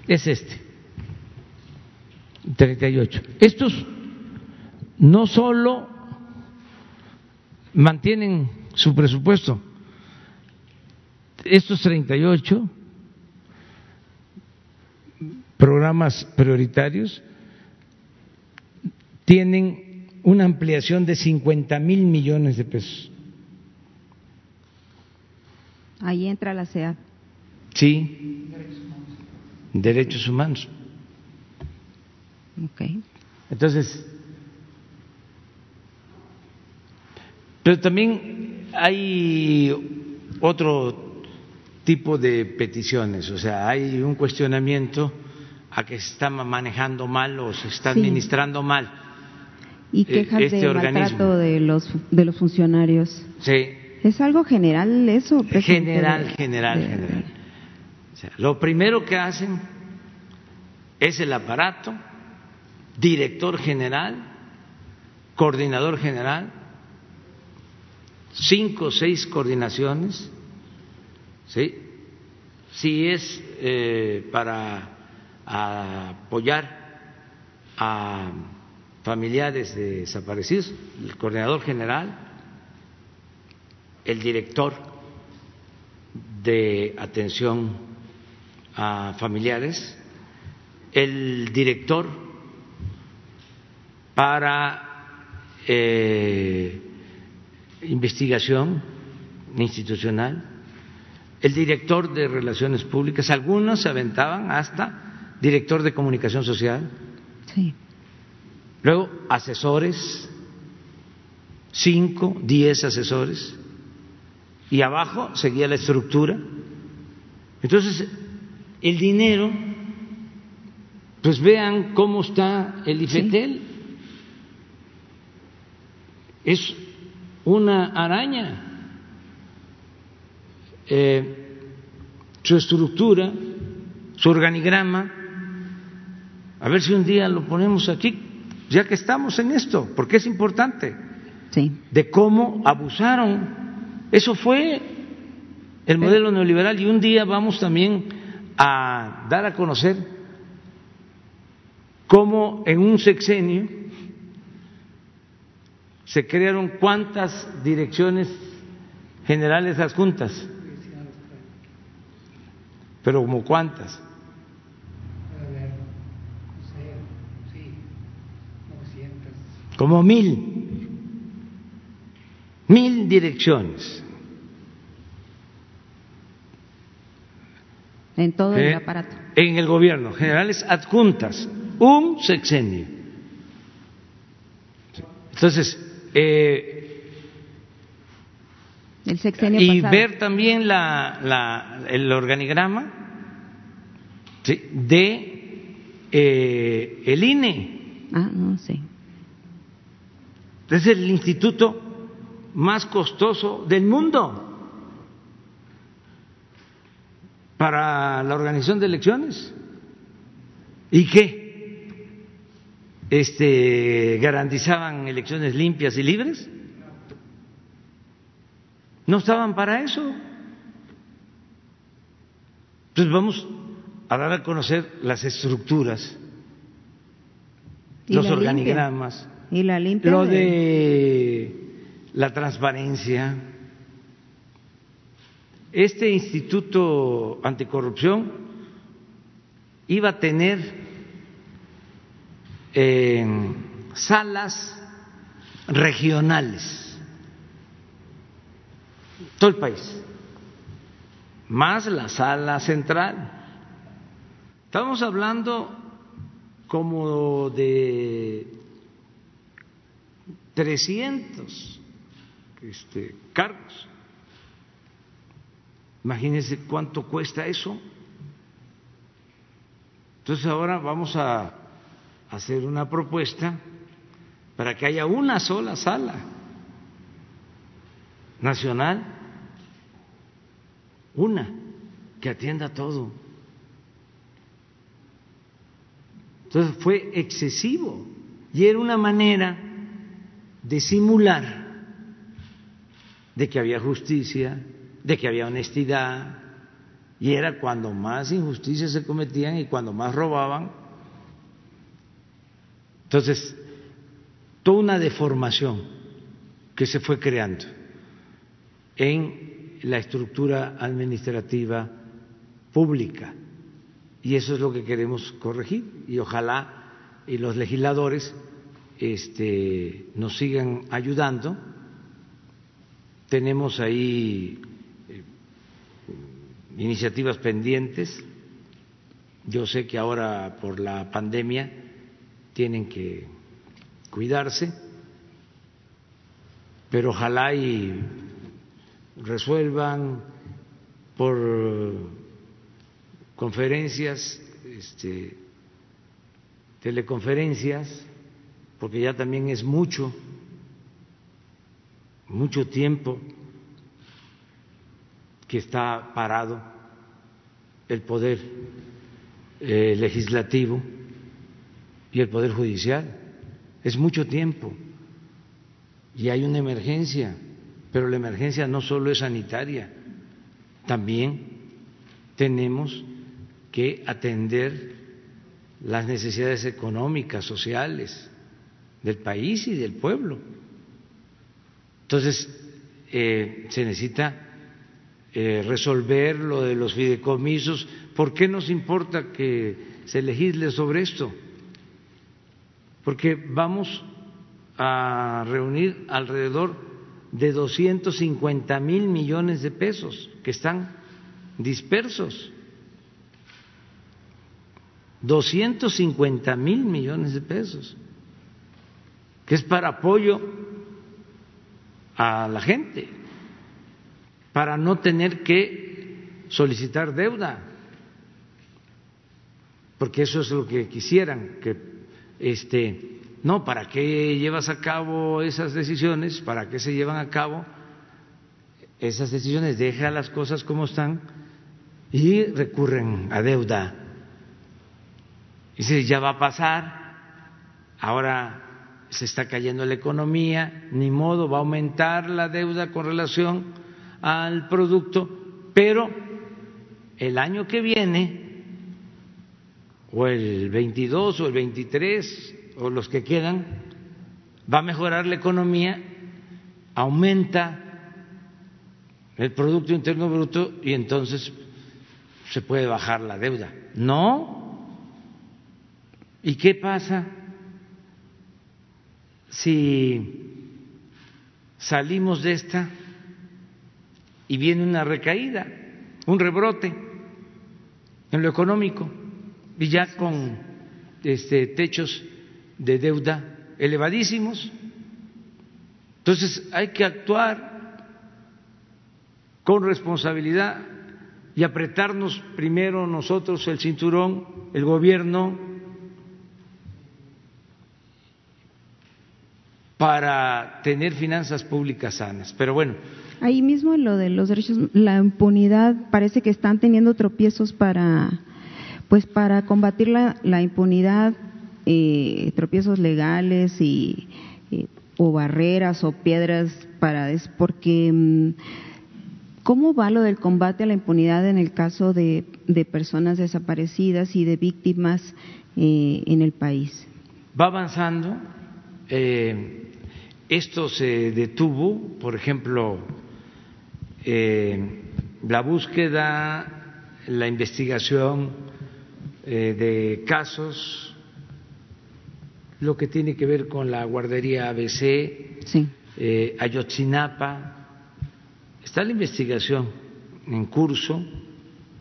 Es este, 38. Estos no solo mantienen su presupuesto, estos 38 programas prioritarios tienen una ampliación de 50 mil millones de pesos. Ahí entra la CEA. Sí, derechos humanos. Ok. Entonces, pero también hay otro tipo de peticiones, o sea, hay un cuestionamiento a que se está manejando mal o se está administrando mal. Y quejas este de organismo. maltrato de los, de los funcionarios. Sí, ¿Es algo general eso? presidente? general, general, de- general. O sea, lo primero que hacen es el aparato, director general, coordinador general, cinco o seis coordinaciones, ¿sí? Si es eh, para apoyar a familiares de desaparecidos, el coordinador general, el director de atención a familiares, el director para eh, investigación institucional, el director de relaciones públicas, algunos se aventaban hasta director de comunicación social, Sí. luego asesores, cinco, diez asesores, y abajo seguía la estructura. Entonces, el dinero, pues vean cómo está el IFETEL. Es una araña. Eh, su estructura, su organigrama, a ver si un día lo ponemos aquí, ya que estamos en esto, porque es importante Sí. de cómo abusaron. Eso fue el modelo neoliberal y un día vamos también a dar a conocer cómo en un sexenio se crearon cuántas direcciones generales adjuntas, pero como cuántas. Como mil, mil direcciones. En todo el ¿eh? aparato. En el gobierno, generales adjuntas, un sexenio. Entonces, eh, El sexenio y pasado. ver también la, la- el organigrama ¿sí? de eh, el INE. Ah, no, sí. Es el instituto más costoso del mundo para la organización de elecciones. ¿Y qué? Este, ¿Garantizaban elecciones limpias y libres? No estaban para eso. Entonces vamos a dar a conocer las estructuras, los la organigramas, Y la limpia. lo de la transparencia. Este instituto anticorrupción iba a tener eh, salas regionales, todo el país, más la sala central. Estamos hablando como de 300 este, cargos. Imagínense cuánto cuesta eso. Entonces ahora vamos a hacer una propuesta para que haya una sola sala nacional, una que atienda todo. Entonces fue excesivo y era una manera de simular de que había justicia, de que había honestidad, y era cuando más injusticias se cometían y cuando más robaban. Entonces, toda una deformación que se fue creando en la estructura administrativa pública. Y eso es lo que queremos corregir. Y ojalá y los legisladores este, nos sigan ayudando. Tenemos ahí eh, iniciativas pendientes. Yo sé que ahora por la pandemia tienen que cuidarse, pero ojalá y resuelvan por conferencias, este, teleconferencias, porque ya también es mucho, mucho tiempo que está parado el poder eh, legislativo y el poder judicial. Es mucho tiempo y hay una emergencia, pero la emergencia no solo es sanitaria, también tenemos que atender las necesidades económicas, sociales, del país y del pueblo. Entonces, eh, se necesita eh, resolver lo de los fideicomisos. ¿Por qué nos importa que se legisle sobre esto? Porque vamos a reunir alrededor de 250 mil millones de pesos que están dispersos. 250 mil millones de pesos que es para apoyo a la gente, para no tener que solicitar deuda, porque eso es lo que quisieran, que este no, ¿para qué llevas a cabo esas decisiones? ¿Para qué se llevan a cabo esas decisiones? Deja las cosas como están y recurren a deuda. Y si ya va a pasar, ahora se está cayendo la economía, ni modo, va a aumentar la deuda con relación al producto, pero el año que viene, o el 22 o el 23, o los que quedan, va a mejorar la economía, aumenta el Producto Interno Bruto y entonces se puede bajar la deuda. No. ¿Y qué pasa? si salimos de esta y viene una recaída, un rebrote en lo económico y ya con este, techos de deuda elevadísimos. Entonces hay que actuar con responsabilidad y apretarnos primero nosotros el cinturón, el gobierno, para tener finanzas públicas sanas. Pero bueno. Ahí mismo lo de los derechos, la impunidad parece que están teniendo tropiezos para, pues para combatir la, impunidad, eh, tropiezos legales y eh, o barreras o piedras para es porque mm, ¿Cómo va lo del combate a la impunidad en el caso de, de personas desaparecidas y de víctimas eh, en el país? Va avanzando. Eh, esto se detuvo, por ejemplo, eh, la búsqueda, la investigación eh, de casos lo que tiene que ver con la guardería ABC, Sí. eh, Ayotzinapa. Está la investigación en curso,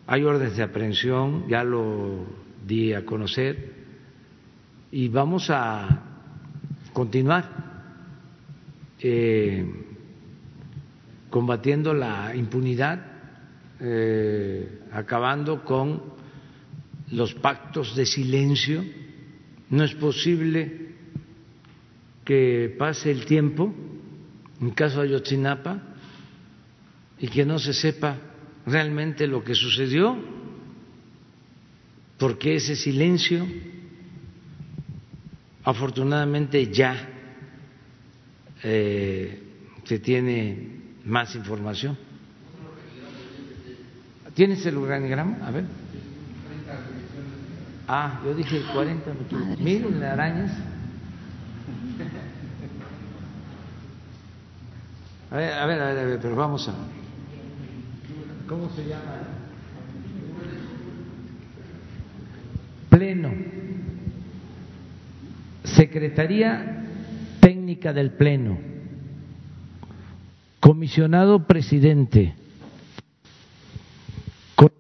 hay órdenes de aprehensión, ya lo di a conocer, y vamos a continuar eh, combatiendo la impunidad, eh, acabando con los pactos de silencio. No es posible que pase el tiempo, en caso de Ayotzinapa, y que no se sepa realmente lo que sucedió, porque ese silencio, afortunadamente ya eh, se tiene más información. ¿Tienes el organigrama? A ver. Ah, yo dije 40, me. Miren arañas. A ver, a ver, a ver, a ver, pero vamos a. ¿Cómo se llama? Pleno. Secretaría Técnica del Pleno. Comisionado Presidente.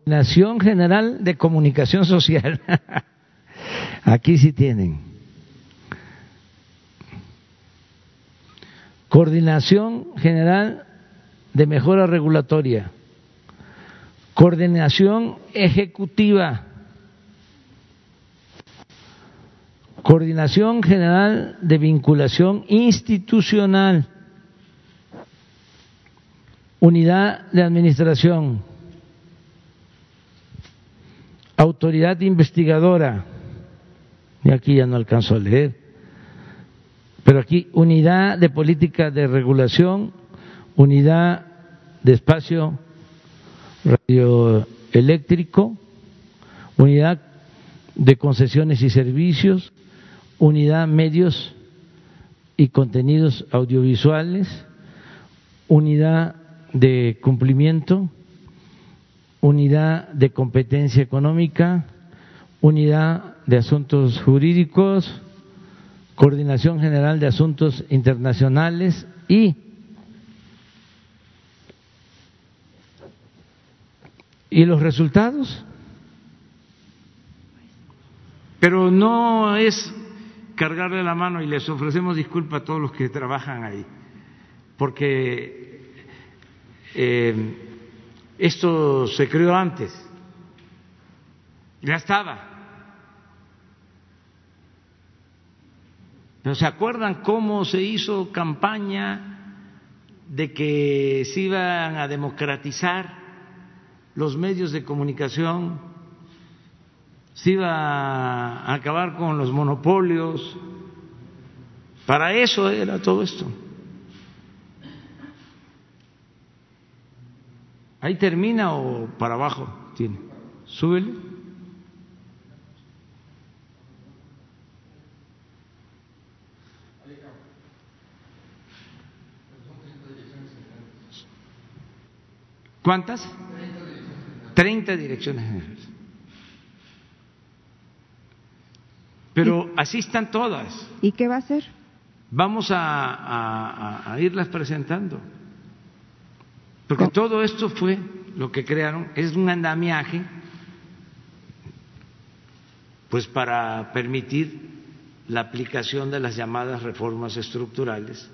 Coordinación General de Comunicación Social. *laughs* Aquí sí tienen. Coordinación General de Mejora Regulatoria. Coordinación Ejecutiva. Coordinación General de Vinculación Institucional. Unidad de Administración. Autoridad investigadora. Y aquí ya no alcanzo a leer. Pero aquí, unidad de política de regulación, unidad de espacio radioeléctrico, unidad de concesiones y servicios, unidad medios y contenidos audiovisuales, unidad de cumplimiento, unidad de competencia económica, unidad de asuntos jurídicos, coordinación general de asuntos internacionales y y los resultados pero no es cargarle la mano y les ofrecemos disculpa a todos los que trabajan ahí porque eh, esto se creó antes ya estaba ¿No se acuerdan cómo se hizo campaña de que se iban a democratizar los medios de comunicación, se iba a acabar con los monopolios? Para eso era todo esto. Ahí termina o para abajo tiene. Súbele. ¿Cuántas? Treinta direcciones generales. Pero así están todas. ¿Y qué va a hacer? Vamos a, a, a irlas presentando. Porque todo esto fue lo que crearon, es un andamiaje, pues para permitir la aplicación de las llamadas reformas estructurales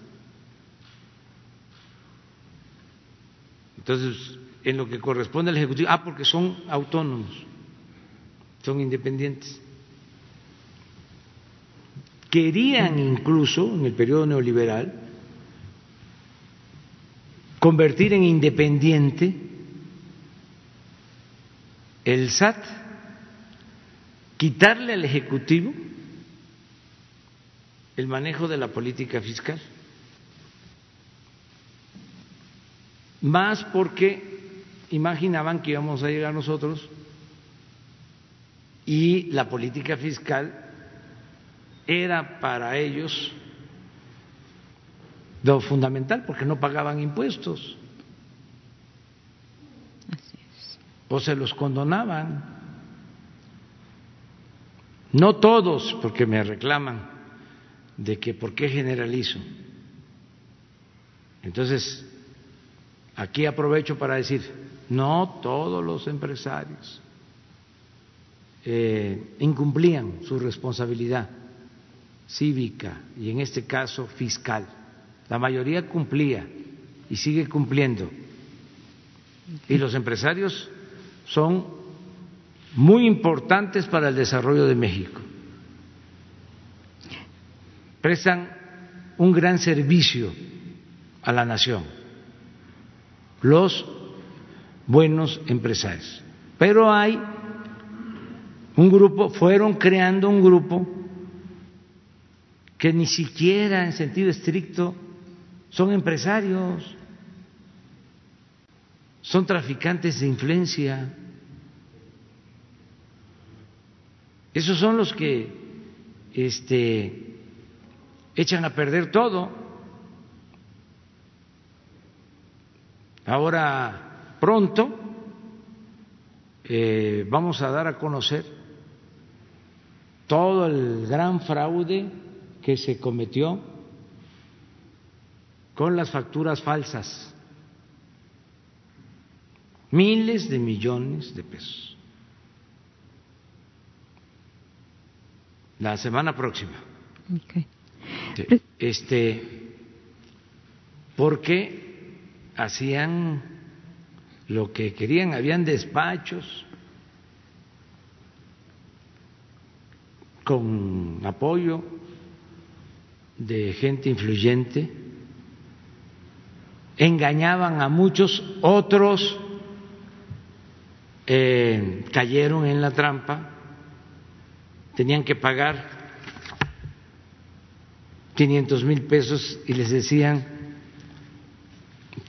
Entonces, en lo que corresponde al Ejecutivo, ah, porque son autónomos, son independientes. Querían incluso, en el periodo neoliberal, convertir en independiente el SAT, quitarle al Ejecutivo el manejo de la política fiscal. más porque imaginaban que íbamos a llegar nosotros y la política fiscal era para ellos lo fundamental porque no pagaban impuestos o se los condonaban. No todos, porque me reclaman de que por qué generalizo. Entonces, aquí aprovecho para decir, no todos los empresarios eh, incumplían su responsabilidad cívica y en este caso fiscal. La mayoría cumplía y sigue cumpliendo. Y los empresarios son muy importantes para el desarrollo de México. Prestan un gran servicio a la nación, los buenos empresarios. Pero hay un grupo, fueron creando un grupo que ni siquiera en sentido estricto son empresarios, son traficantes de influencia. Esos son los que este, echan a perder todo. Ahora, pronto, eh, vamos a dar a conocer todo el gran fraude que se cometió con las facturas falsas. Miles de millones de pesos. La semana próxima. Este, porque hacían lo que querían, habían despachos con apoyo de gente influyente, engañaban a muchos, otros eh, cayeron en la trampa, tenían que pagar 500 mil pesos y les decían,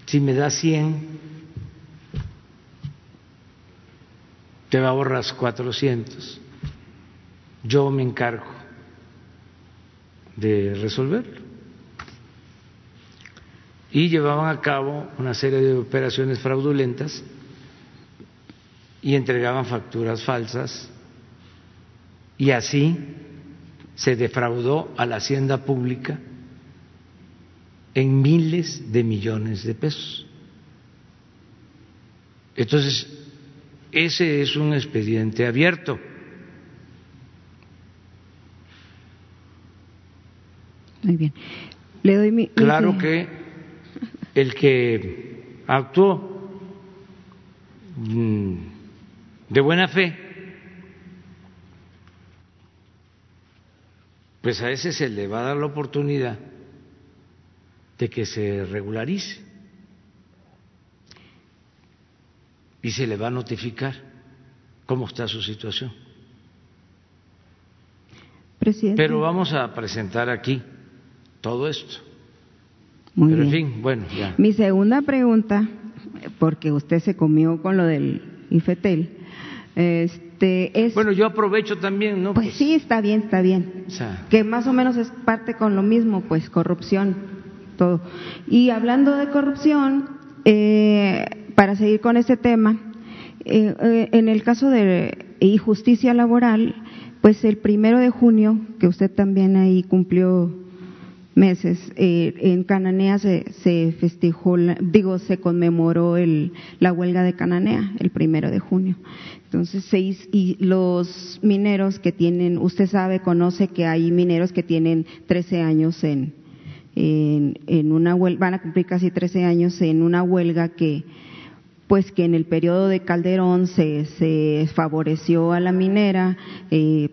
si me das 100, te ahorras 400, yo me encargo de resolverlo. Y llevaban a cabo una serie de operaciones fraudulentas y entregaban facturas falsas y así se defraudó a la hacienda pública en miles de millones de pesos. Entonces, ese es un expediente abierto. Muy bien. Le doy mi. Claro que el que actuó mm, de buena fe, pues a ese se le va a dar la oportunidad de que se regularice y se le va a notificar cómo está su situación. Presidente. Pero vamos a presentar aquí todo esto. Muy Pero en fin, bueno, ya. Mi segunda pregunta, porque usted se comió con lo del IFETEL, este es. Bueno, yo aprovecho también, ¿no? pues sí, está bien, está bien. O sea, que más o menos es parte con lo mismo, pues corrupción, todo. Y hablando de corrupción, eh, para seguir con este tema, eh, eh, en el caso de injusticia laboral, pues el primero de junio, que usted también ahí cumplió meses, eh, en Cananea se, se festejó, digo, se conmemoró el, la huelga de Cananea el primero de junio. Entonces, se hiz- y los mineros que tienen, usted sabe, conoce que hay mineros que tienen 13 años en, en, en una huelga, van a cumplir casi 13 años en una huelga que, pues que en el periodo de Calderón se, se favoreció a la minera, eh,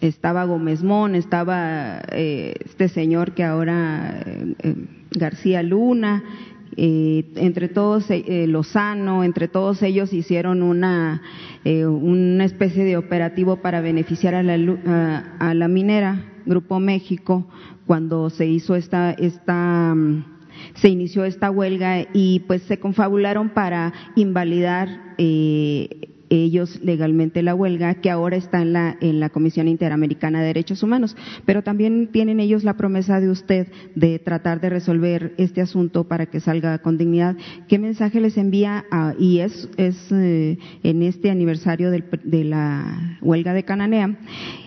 estaba Gómez Mon, estaba eh, este señor que ahora eh, eh, García Luna, eh, entre todos eh, Lozano, entre todos ellos hicieron una una especie de operativo para beneficiar a la a la minera Grupo México cuando se hizo esta esta mm, se inició esta huelga y pues se confabularon para invalidar eh, ellos legalmente la huelga, que ahora está en la, en la Comisión Interamericana de Derechos Humanos. Pero también tienen ellos la promesa de usted de tratar de resolver este asunto para que salga con dignidad. ¿Qué mensaje les envía? y es, es eh, en este aniversario de la huelga de Cananea.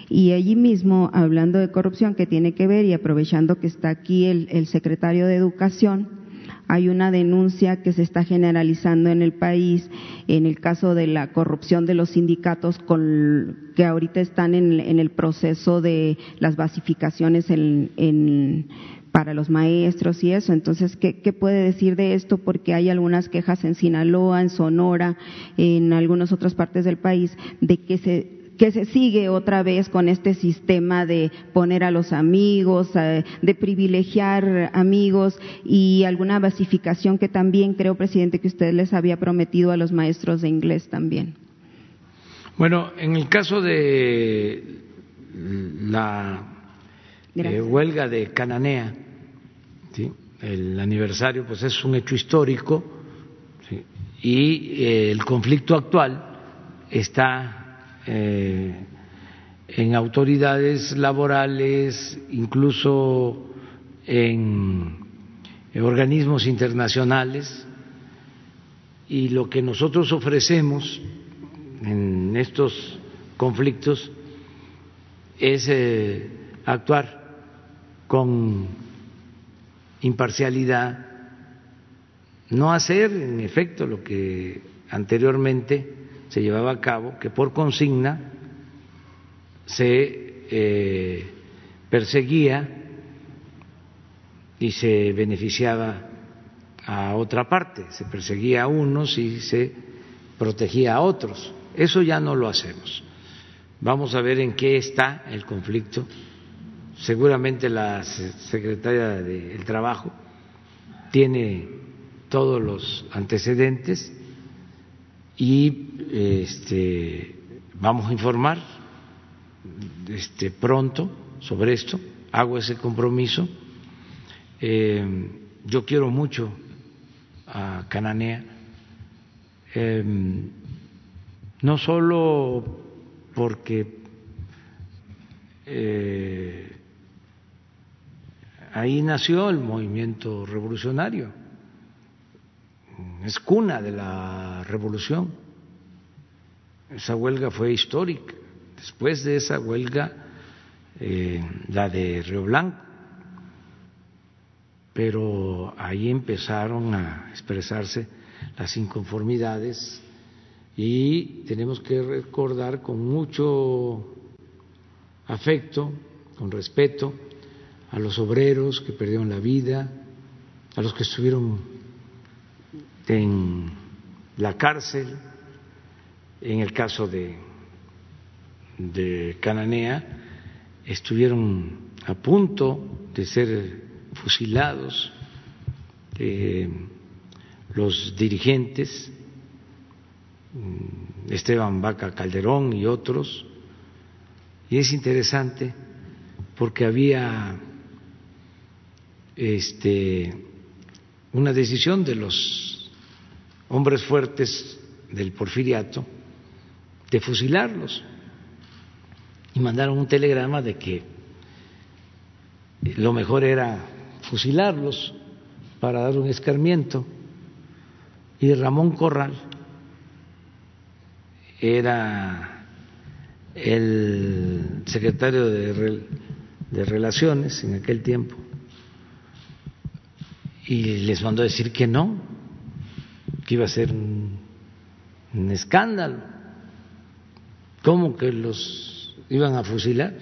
Y allí mismo, hablando de corrupción que tiene que ver y aprovechando que está aquí el secretario de Educación, hay una denuncia que se está generalizando en el país en el caso de la corrupción de los sindicatos con, que ahorita están en, el proceso de las basificaciones en, para los maestros y eso. Entonces, ¿qué, ¿qué, puede decir de esto? Porque hay algunas quejas en Sinaloa, en Sonora, en algunas otras partes del país, de que se que se sigue otra vez con este sistema de poner a los amigos, eh, de privilegiar amigos y alguna basificación que también creo, presidente, que usted les había prometido a los maestros de inglés también. Bueno, en el caso de la eh, huelga de Cananea, el aniversario pues es un hecho histórico y eh, el conflicto actual está eh, en autoridades laborales, incluso en organismos internacionales, y lo que nosotros ofrecemos en estos conflictos es eh, actuar con imparcialidad, no hacer en efecto lo que anteriormente se llevaba a cabo, que por consigna se eh, perseguía y se beneficiaba a otra parte, se perseguía a unos y se protegía a otros. Eso ya no lo hacemos. Vamos a ver en qué está el conflicto. Seguramente la secretaria del Trabajo tiene todos los antecedentes y este, vamos a informar este, pronto sobre esto, hago ese compromiso. Eh, yo quiero mucho a Cananea, em, no solo porque eh, ahí nació el movimiento revolucionario, es cuna de la revolución esa huelga fue histórica. Después de esa huelga, eh, la de Río Blanco, pero ahí empezaron a expresarse las inconformidades y tenemos que recordar con mucho afecto, con respeto, a los obreros que perdieron la vida, a los que estuvieron en la cárcel, en el caso de, de Cananea, estuvieron a punto de ser fusilados eh, los dirigentes, mm, Esteban Vaca Calderón y otros, y es interesante porque había este, una decisión de los hombres fuertes del porfiriato de fusilarlos. Y mandaron un telegrama de que lo mejor era fusilarlos para dar un escarmiento. Y Ramón Corral era el secretario de, de Relaciones en aquel tiempo y les mandó decir que no, iba a ser un escándalo. ¿Cómo que los iban a fusilar?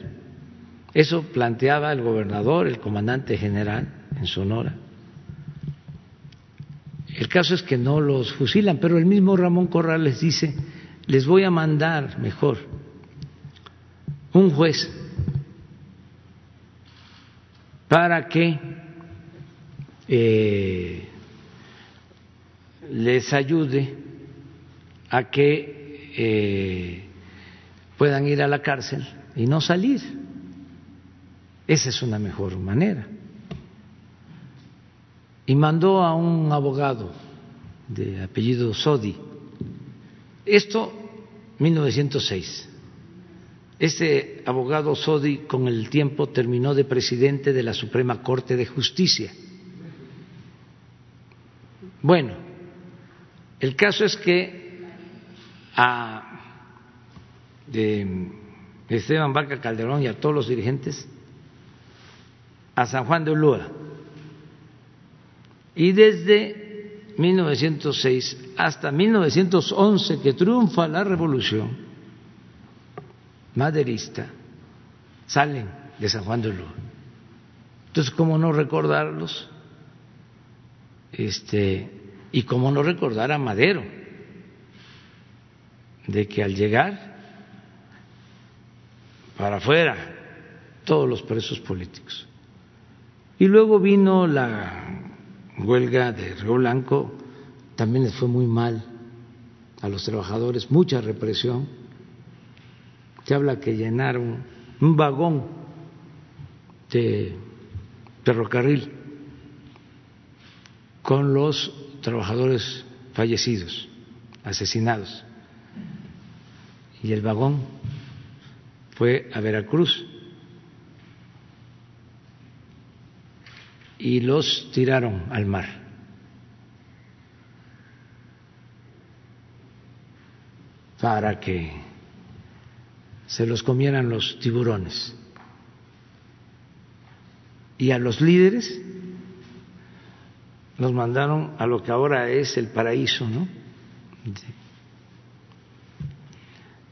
Eso planteaba el gobernador, el comandante general en Sonora. El caso es que no los fusilan, pero el mismo Ramón Corral les dice, les voy a mandar mejor un juez para que eh, les ayude a que eh, puedan ir a la cárcel y no salir. Esa es una mejor manera. Y mandó a un abogado de apellido Sodi. Esto 1906. Este abogado Sodi con el tiempo terminó de presidente de la Suprema Corte de Justicia. Bueno, el caso es que a Esteban Barca Calderón y a todos los dirigentes a San Juan de Ulúa. Y desde 1906 hasta 1911, que triunfa la revolución maderista, salen de San Juan de Ulúa. Entonces, ¿cómo no recordarlos? Este, y cómo no recordar a Madero, de que al llegar para afuera todos los presos políticos. Y luego vino la huelga de Río Blanco, también les fue muy mal a los trabajadores, mucha represión. Se habla que llenaron un vagón de ferrocarril con los trabajadores fallecidos, asesinados. Y el vagón fue a Veracruz y los tiraron al mar. para que se los comieran los tiburones. Y a los líderes los mandaron a lo que ahora es el paraíso, ¿no?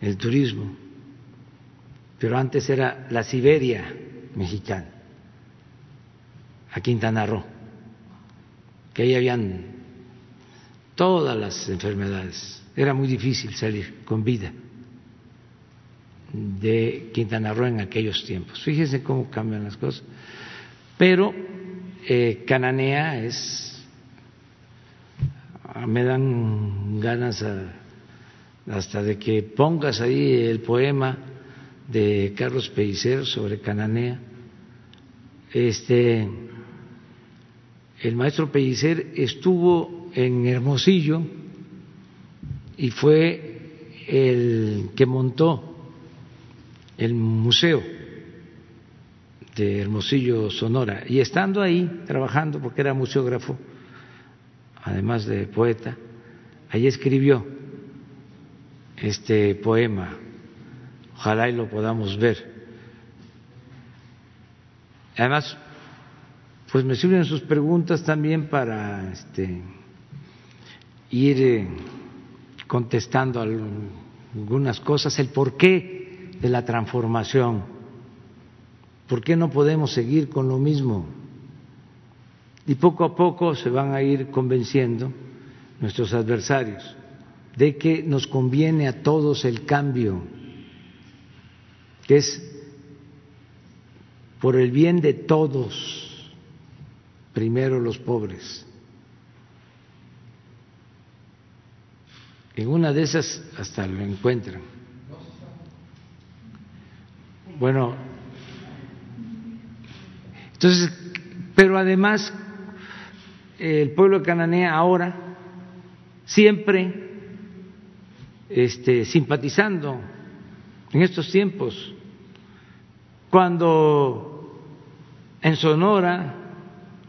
El turismo pero antes era la Siberia mexicana, a Quintana Roo, que ahí habían todas las enfermedades. Era muy difícil salir con vida de Quintana Roo en aquellos tiempos. Fíjense cómo cambian las cosas. Pero eh, Cananea es, me dan ganas hasta de que pongas ahí el poema de Carlos Pellicer sobre Cananea. Este, el maestro Pellicer estuvo en Hermosillo y fue el que montó el museo de Hermosillo, Sonora. Y estando ahí, trabajando, porque era museógrafo, además de poeta, ahí escribió este poema Ojalá y lo podamos ver. Además, pues me sirven sus preguntas también para este, ir eh, contestando algunas cosas, el porqué de la transformación, por qué no podemos seguir con lo mismo. Y poco a poco se van a ir convenciendo nuestros adversarios de que nos conviene a todos el cambio que es por el bien de todos, primero los pobres. En una de esas hasta lo encuentran. Bueno, entonces, pero además el pueblo de Cananea ahora siempre este, simpatizando en estos tiempos cuando en Sonora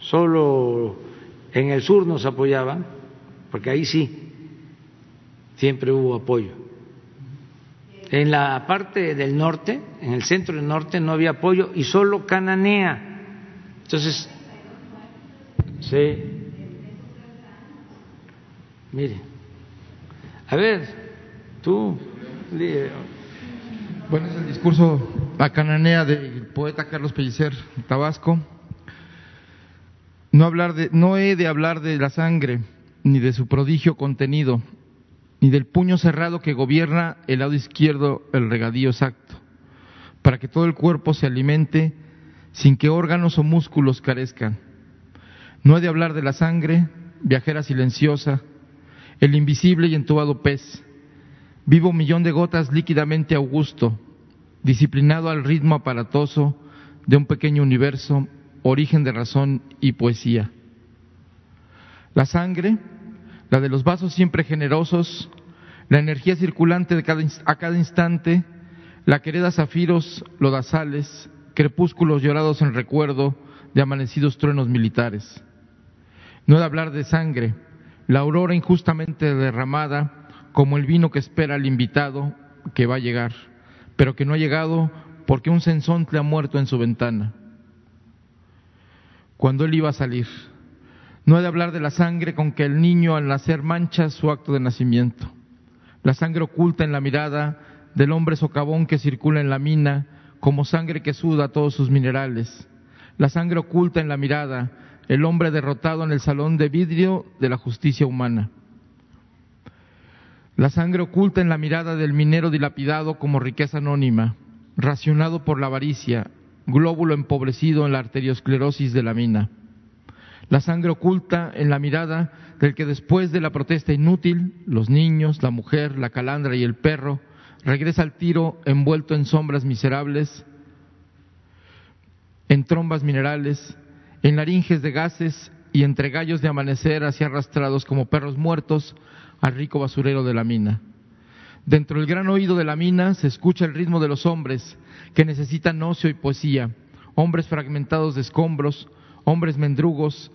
solo en el sur nos apoyaban, porque ahí sí, siempre hubo apoyo. En la parte del norte, en el centro del norte, no había apoyo y solo Cananea. Entonces, sí. Mire, a ver, tú, bueno, es el discurso a cananea del poeta Carlos Pellicer, Tabasco. No, hablar de, no he de hablar de la sangre, ni de su prodigio contenido, ni del puño cerrado que gobierna el lado izquierdo el regadío exacto, para que todo el cuerpo se alimente sin que órganos o músculos carezcan. No he de hablar de la sangre, viajera silenciosa, el invisible y entubado pez, Vivo millón de gotas líquidamente augusto, disciplinado al ritmo aparatoso de un pequeño universo, origen de razón y poesía. La sangre, la de los vasos siempre generosos, la energía circulante de cada, a cada instante, la que hereda zafiros, lodazales, crepúsculos llorados en recuerdo de amanecidos truenos militares. No he de hablar de sangre, la aurora injustamente derramada, como el vino que espera al invitado que va a llegar, pero que no ha llegado porque un le ha muerto en su ventana. Cuando él iba a salir, no he de hablar de la sangre con que el niño al nacer mancha su acto de nacimiento, la sangre oculta en la mirada del hombre socavón que circula en la mina como sangre que suda todos sus minerales, la sangre oculta en la mirada el hombre derrotado en el salón de vidrio de la justicia humana. La sangre oculta en la mirada del minero dilapidado como riqueza anónima, racionado por la avaricia, glóbulo empobrecido en la arteriosclerosis de la mina. La sangre oculta en la mirada del que después de la protesta inútil, los niños, la mujer, la calandra y el perro, regresa al tiro envuelto en sombras miserables, en trombas minerales, en laringes de gases y entre gallos de amanecer así arrastrados como perros muertos al rico basurero de la mina. Dentro del gran oído de la mina se escucha el ritmo de los hombres que necesitan ocio y poesía, hombres fragmentados de escombros, hombres mendrugos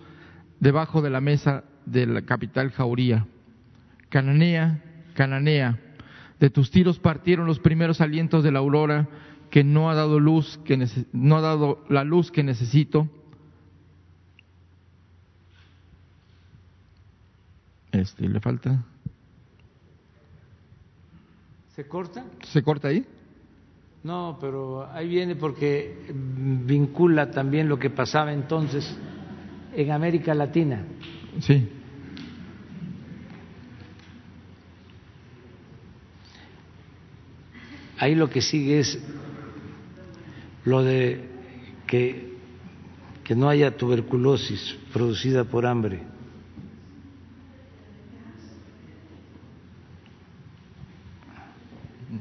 debajo de la mesa de la capital jauría. Cananea, cananea, de tus tiros partieron los primeros alientos de la aurora que no ha dado luz, que no ha dado la luz que necesito Este, le falta. ¿Se corta? ¿Se corta ahí? No, pero ahí viene porque vincula también lo que pasaba entonces en América Latina. Sí. Ahí lo que sigue es lo de que, que no haya tuberculosis producida por hambre.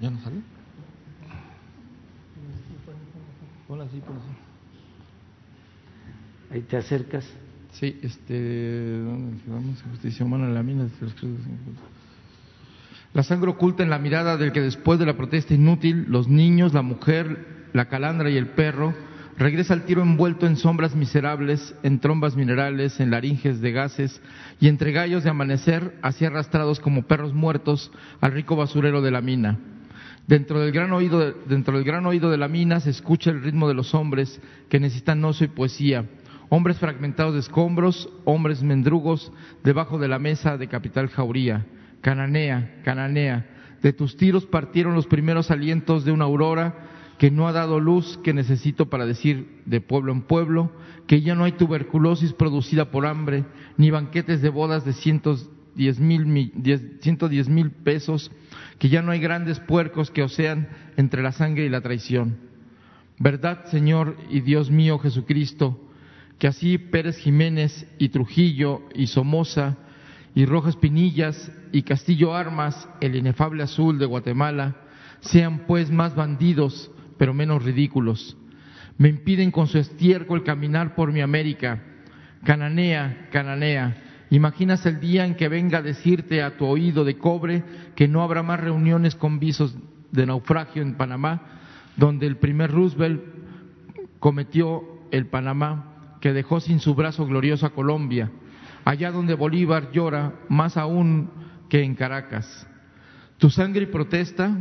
¿Ya no sale? Hola, sí, por Ahí te acercas. Sí, este, vamos? Justicia humana la mina. La sangre oculta en la mirada del que después de la protesta inútil, los niños, la mujer, la calandra y el perro, regresa al tiro envuelto en sombras miserables, en trombas minerales, en laringes de gases y entre gallos de amanecer, así arrastrados como perros muertos al rico basurero de la mina. Dentro del, gran oído de, dentro del gran oído de la mina se escucha el ritmo de los hombres que necesitan oso y poesía, hombres fragmentados de escombros, hombres mendrugos debajo de la mesa de capital jauría. Cananea, cananea, de tus tiros partieron los primeros alientos de una aurora que no ha dado luz que necesito para decir de pueblo en pueblo, que ya no hay tuberculosis producida por hambre, ni banquetes de bodas de cientos diez mil, diez mil pesos, que ya no hay grandes puercos que osean entre la sangre y la traición. Verdad, Señor y Dios mío Jesucristo, que así Pérez Jiménez y Trujillo y Somoza y Rojas Pinillas y Castillo Armas, el inefable azul de Guatemala, sean pues más bandidos, pero menos ridículos. Me impiden con su estiércol caminar por mi América. Cananea, cananea, ¿Imaginas el día en que venga a decirte a tu oído de cobre que no habrá más reuniones con visos de naufragio en Panamá, donde el primer Roosevelt cometió el Panamá que dejó sin su brazo glorioso a Colombia, allá donde Bolívar llora más aún que en Caracas? Tu sangre y protesta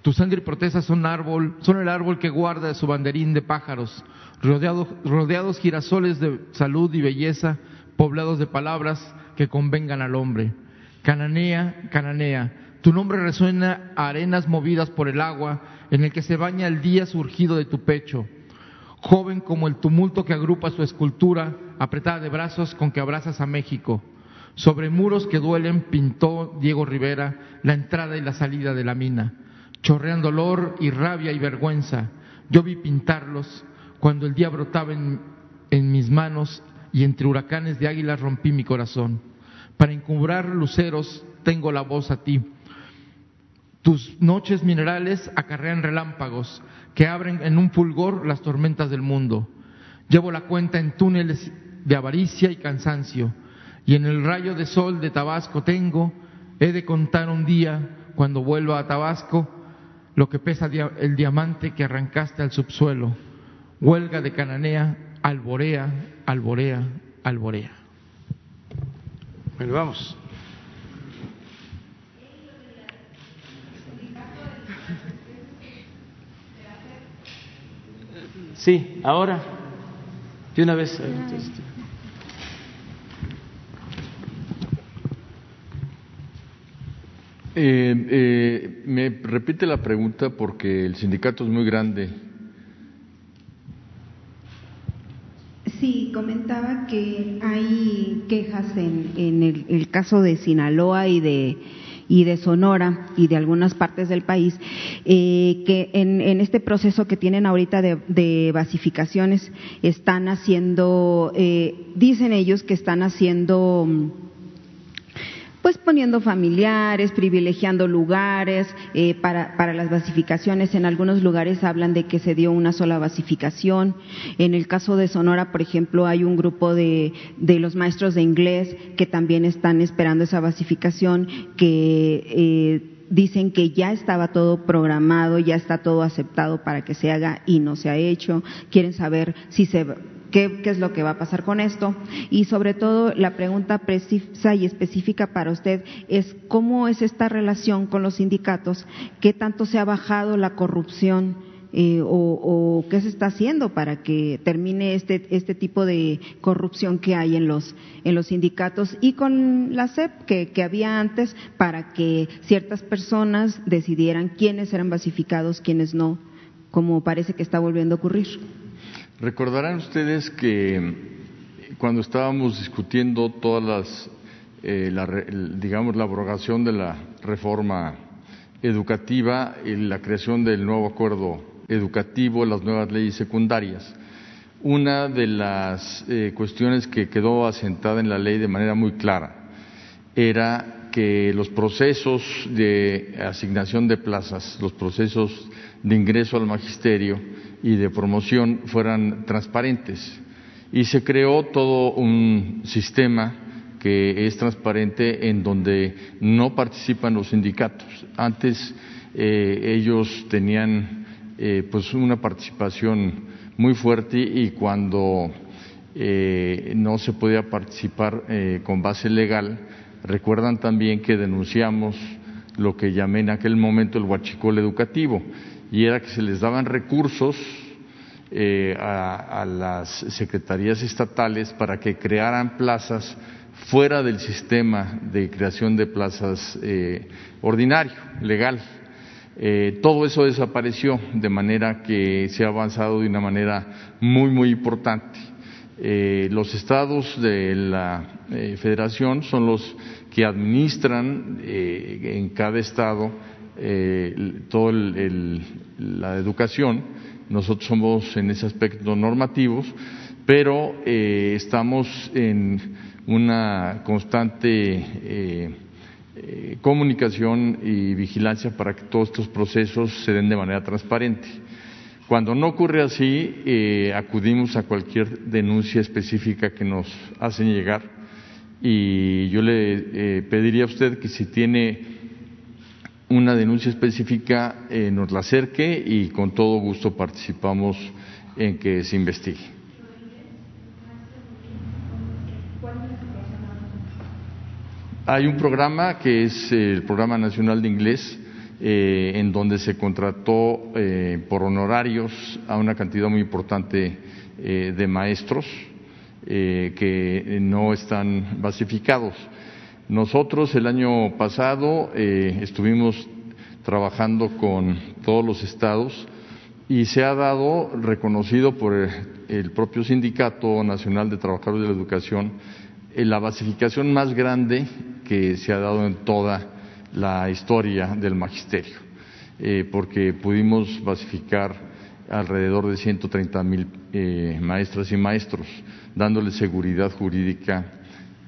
tu sangre y protesta son árbol, son el árbol que guarda su banderín de pájaros, rodeados, rodeados girasoles de salud y belleza, poblados de palabras que convengan al hombre. Cananea, Cananea, tu nombre resuena a arenas movidas por el agua, en el que se baña el día surgido de tu pecho. Joven como el tumulto que agrupa su escultura, apretada de brazos con que abrazas a México. Sobre muros que duelen pintó Diego Rivera la entrada y la salida de la mina. Chorrean dolor y rabia y vergüenza. Yo vi pintarlos cuando el día brotaba en, mis manos y entre huracanes de águilas rompí mi corazón. Para encubrar luceros tengo la voz a ti. Tus noches minerales acarrean relámpagos que abren en un fulgor las tormentas del mundo. Llevo la cuenta en túneles de avaricia y cansancio, y en el rayo de sol de Tabasco tengo He de contar un día, cuando vuelva a Tabasco, lo que pesa el diamante que arrancaste al subsuelo. Huelga de Cananea, alborea, alborea, alborea. Bueno, vamos. Sí, ahora, de una vez. Eh, eh, me repite la pregunta porque el sindicato es muy grande. Sí, comentaba que hay quejas en, el, caso de Sinaloa y de y de Sonora y de algunas partes del país, eh, que en, este proceso que tienen ahorita de, basificaciones están haciendo, dicen ellos que están haciendo pues poniendo familiares, privilegiando lugares eh, para, para, las basificaciones. En algunos lugares hablan de que se dio una sola basificación. En el caso de Sonora, por ejemplo, hay un grupo de, de los maestros de inglés que también están esperando esa basificación, que eh, dicen que ya estaba todo programado, ya está todo aceptado para que se haga y no se ha hecho. Quieren saber si se qué, es lo que va a pasar con esto. Y sobre todo, la pregunta precisa y específica para usted es cómo es esta relación con los sindicatos, qué tanto se ha bajado la corrupción. Eh, o, qué se está haciendo para que termine este, este tipo de corrupción que hay en los, en los sindicatos y con la SEP que, que había antes para que ciertas personas decidieran quiénes eran basificados, quiénes no, como parece que está volviendo a ocurrir. Recordarán ustedes que cuando estábamos discutiendo todas las, eh, la, digamos, la abrogación de la reforma educativa y la creación del nuevo acuerdo educativo, las nuevas leyes secundarias, una de las eh, cuestiones que quedó asentada en la ley de manera muy clara era que los procesos de asignación de plazas, los procesos de ingreso al magisterio, y de promoción fueran transparentes. Y se creó todo un sistema que es transparente en donde no participan los sindicatos. Antes eh, ellos tenían eh, pues una participación muy fuerte y cuando eh, no se podía participar con base legal, recuerdan también que denunciamos lo que llamé en aquel momento el huachicol educativo y era que se les daban recursos eh, a, las secretarías estatales para que crearan plazas fuera del sistema de creación de plazas eh, ordinario, legal. Eh, todo eso desapareció, de manera que se ha avanzado de una manera muy, muy importante. los estados de la federación son los que administran en cada estado toda la educación. Nosotros somos en ese aspecto normativos, pero eh, estamos en una constante eh, eh, comunicación y vigilancia para que todos estos procesos se den de manera transparente. Cuando no ocurre así, acudimos a cualquier denuncia específica que nos hacen llegar y yo le pediría a usted que si tiene una denuncia específica eh, nos la acerque y con todo gusto participamos en que se investigue. Hay un programa que es el Programa Nacional de Inglés, eh, en donde se contrató eh, por honorarios a una cantidad muy importante de maestros que no están basificados. Nosotros el año pasado eh, estuvimos trabajando con todos los estados y se ha dado, reconocido por el propio Sindicato Nacional de Trabajadores de la Educación, eh, la basificación más grande que se ha dado en toda la historia del magisterio, eh, porque pudimos basificar alrededor de 130 mil maestras y maestros, dándoles seguridad jurídica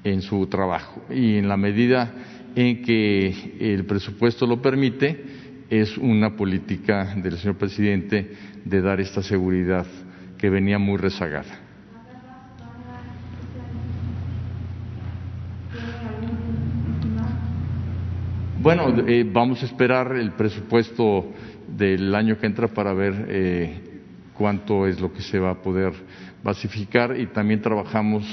en su trabajo y en la medida en que el presupuesto lo permite, es una política del señor presidente de dar esta seguridad que venía muy rezagada. Bueno, eh, vamos a esperar el presupuesto del año que entra para ver eh, cuánto es lo que se va a poder basificar y también trabajamos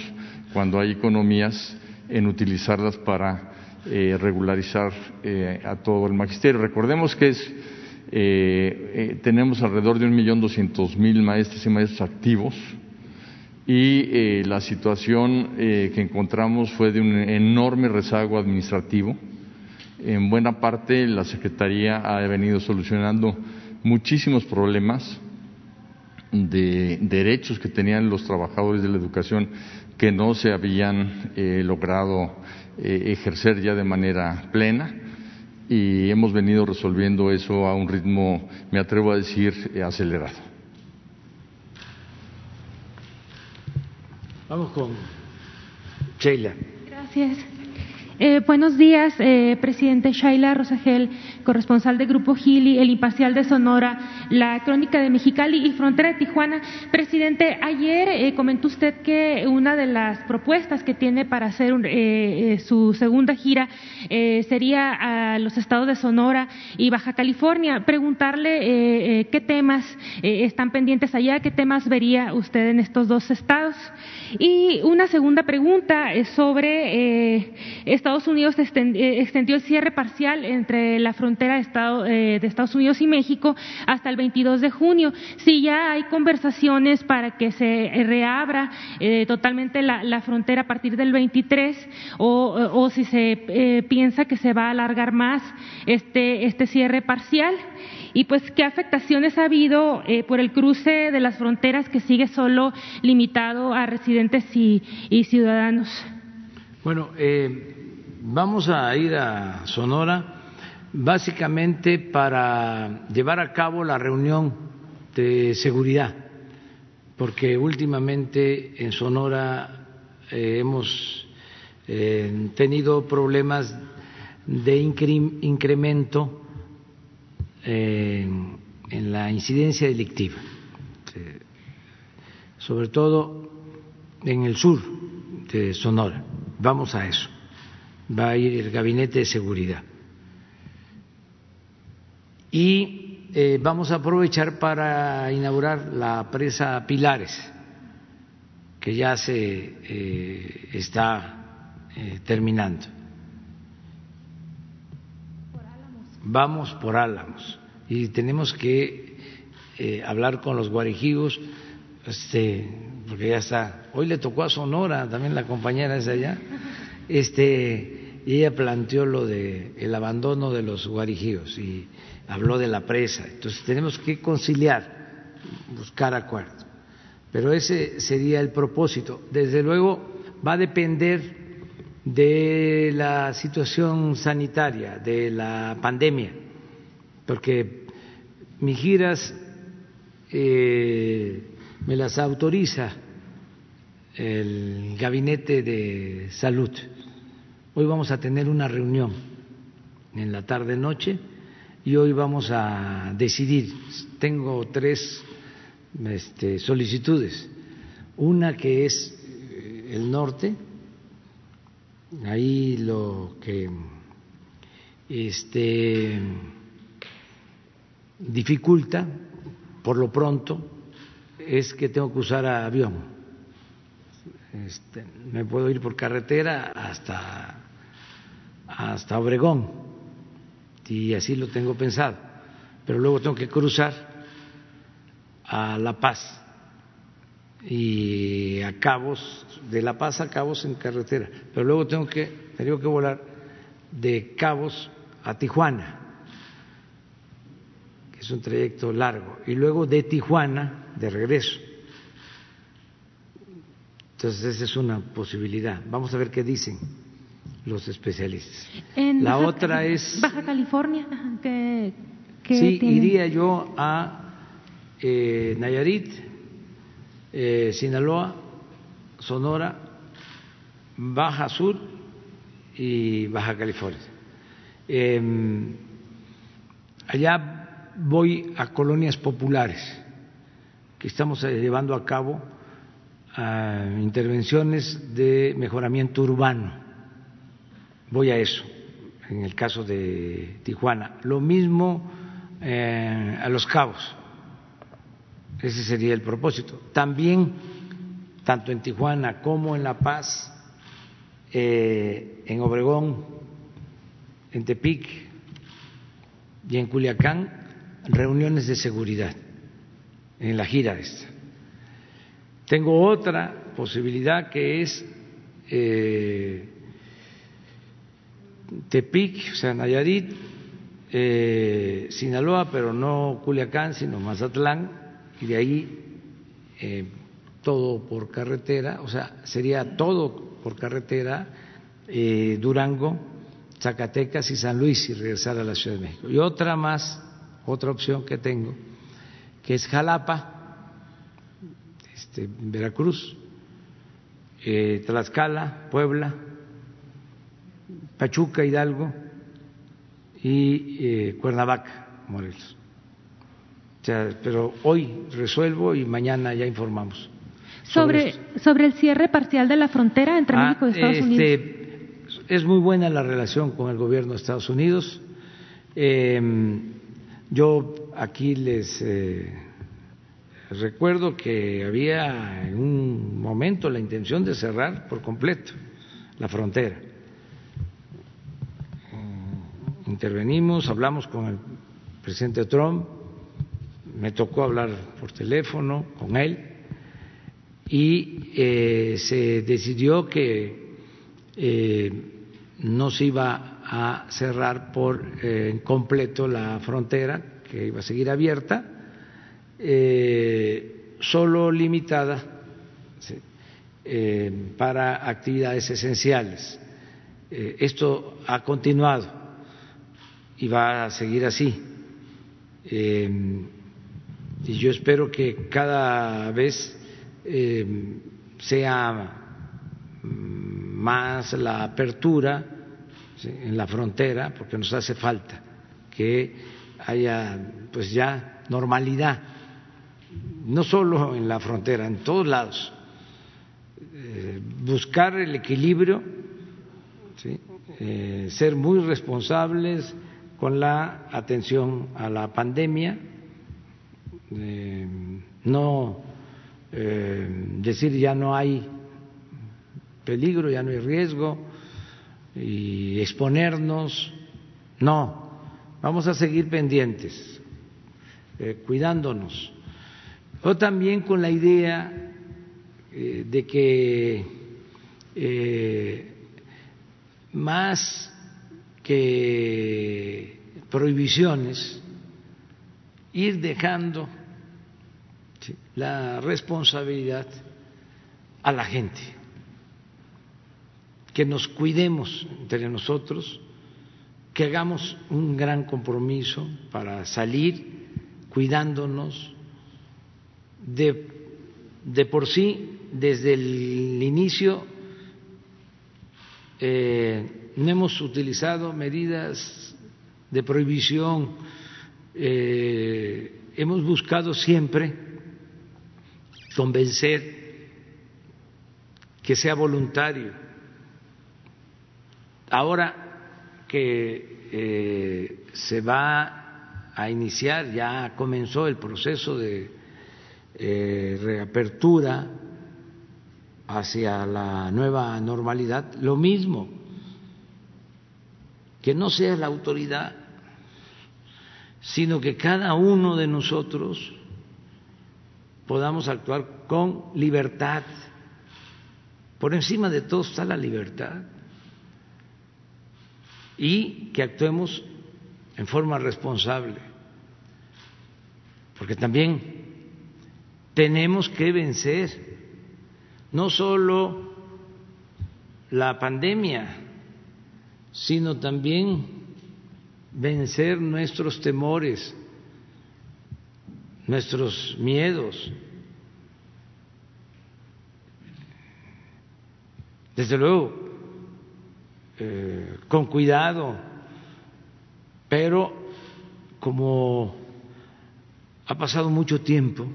cuando hay economías en utilizarlas para eh, regularizar a todo el magisterio. Recordemos que es, tenemos alrededor de un millón doscientos mil maestros y maestros activos y la situación que encontramos fue de un enorme rezago administrativo en buena parte la Secretaría ha venido solucionando muchísimos problemas de derechos que tenían los trabajadores de la educación que no se habían eh, logrado eh, ejercer ya de manera plena y hemos venido resolviendo eso a un ritmo, me atrevo a decir, eh, acelerado. Vamos con Sheila. Gracias. Eh, buenos días, eh, presidente Shaila Rosagel, corresponsal de Grupo Gili, El Imparcial de Sonora, La Crónica de Mexicali y Frontera de Tijuana. Presidente, ayer eh, comentó usted que una de las propuestas que tiene para hacer su segunda gira sería a los estados de Sonora y Baja California. Preguntarle qué temas están pendientes allá, qué temas vería usted en estos dos estados. Y una segunda pregunta es sobre Estados Unidos eh, extendió el cierre parcial entre la frontera de, eh, Estados Unidos y México hasta el 22 de junio. Si ya hay conversaciones para que se reabra eh, totalmente la, frontera a partir del 23 o, si se piensa que se va a alargar más este, este cierre parcial y pues qué afectaciones ha habido por el cruce de las fronteras que sigue solo limitado a residentes y, ciudadanos. Bueno, eh, Vamos a ir a Sonora básicamente para llevar a cabo la reunión de seguridad, porque últimamente en Sonora eh, hemos eh, tenido problemas de incremento eh, en la incidencia delictiva, sobre todo en el sur de Sonora. Vamos a eso va a ir el gabinete de seguridad. Y eh, vamos a aprovechar para inaugurar la presa Pilares, que ya se eh, está eh, terminando. Vamos por Álamos y tenemos que hablar con los guarijigos, este, porque ya está. Hoy le tocó a Sonora, también la compañera es allá. Este, ella planteó lo de el abandono de los guarijíos y habló de la presa. Entonces tenemos que conciliar, buscar acuerdos. Pero ese sería el propósito. Desde luego va a depender de la situación sanitaria, de la pandemia, porque mis giras eh, me las autoriza el gabinete de salud Hoy vamos a tener una reunión en la tarde-noche y hoy vamos a decidir. Tengo tres este, solicitudes. Una que es eh, el norte, ahí lo que este, dificulta, por lo pronto, es que tengo que usar avión. Este, me puedo ir por carretera hasta hasta Obregón. Y así lo tengo pensado, pero luego tengo que cruzar a La Paz. Y a Cabos, de La Paz a Cabos en carretera, pero luego tengo que, tengo que volar de Cabos a Tijuana, que es un trayecto largo, y luego de Tijuana de regreso. Entonces esa es una posibilidad. Vamos a ver qué dicen los especialistas. la otra es... Baja California, que... sí, iría yo a eh, Nayarit, eh, Sinaloa, Sonora, Baja Sur y Baja California. Em, allá voy a colonias populares que estamos eh, llevando a cabo intervenciones de mejoramiento urbano voy a eso en el caso de Tijuana. Lo mismo eh, a Los Cabos. Ese sería el propósito. También, tanto en Tijuana como en La Paz, eh, en Obregón, en Tepic y en Culiacán, reuniones de seguridad en la gira esta. Tengo otra posibilidad que es eh, Tepic, o sea, Nayarit, eh, Sinaloa, pero no Culiacán, sino Mazatlán, y de ahí eh, todo por carretera, o sea, sería todo por carretera, eh, Durango, Zacatecas y San Luis y regresar a la Ciudad de México. Y otra más, otra opción que tengo, que es Jalapa, este, Veracruz, Tlaxcala, Puebla, Pachuca, Hidalgo y eh, Cuernavaca, Morelos. O sea, pero hoy resuelvo y mañana ya informamos. Sobre, sobre el cierre parcial de la frontera entre Ah, México y Estados este, Unidos. Es muy buena la relación con el gobierno de Estados Unidos. Eh, yo aquí les eh, recuerdo que había en un momento la intención de cerrar por completo la frontera. Intervenimos, hablamos con el presidente Trump, me tocó hablar por teléfono con él y eh, se decidió que eh, no se iba a cerrar por eh, completo la frontera, que iba a seguir abierta, solo limitada para actividades esenciales. Esto ha continuado y va a seguir así. Eh, y yo espero que cada vez eh, sea mm, más la apertura en la frontera, porque nos hace falta que haya pues ya normalidad, no solo en la frontera, en todos lados. Eh, buscar el equilibrio, ¿sí? eh, ser muy responsables con la atención a la pandemia, no eh, decir ya no hay peligro, ya no hay riesgo y exponernos, no, vamos a seguir pendientes, eh, cuidándonos. O también con la idea eh, de que más que prohibiciones, ir dejando ¿sí? la responsabilidad a la gente, que nos cuidemos entre nosotros, que hagamos un gran compromiso para salir cuidándonos de, de por sí, desde el inicio eh, no hemos utilizado medidas de prohibición, eh, hemos buscado siempre convencer que sea voluntario. Ahora que eh, se va a iniciar, ya comenzó el proceso de eh, reapertura hacia la nueva normalidad, lo mismo, que no sea la autoridad, sino que cada uno de nosotros podamos actuar con libertad. Por encima de todo está la libertad. Y que actuemos en forma responsable. Porque también tenemos que vencer no solo la pandemia, sino también vencer nuestros temores, nuestros miedos. Desde luego, eh, con cuidado, pero como ha pasado mucho tiempo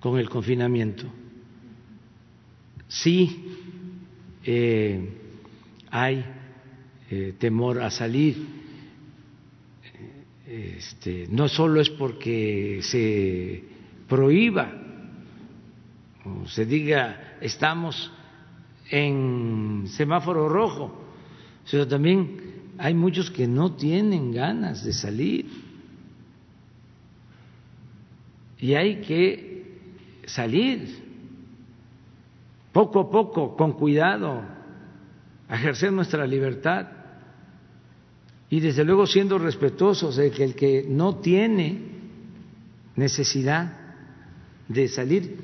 con el confinamiento, sí eh, hay eh, temor a salir. Este, no solo es porque se prohíba o se diga estamos en semáforo rojo, sino también hay muchos que no tienen ganas de salir y hay que salir poco a poco, con cuidado, ejercer nuestra libertad. Y desde luego siendo respetuosos de que el que no tiene necesidad de salir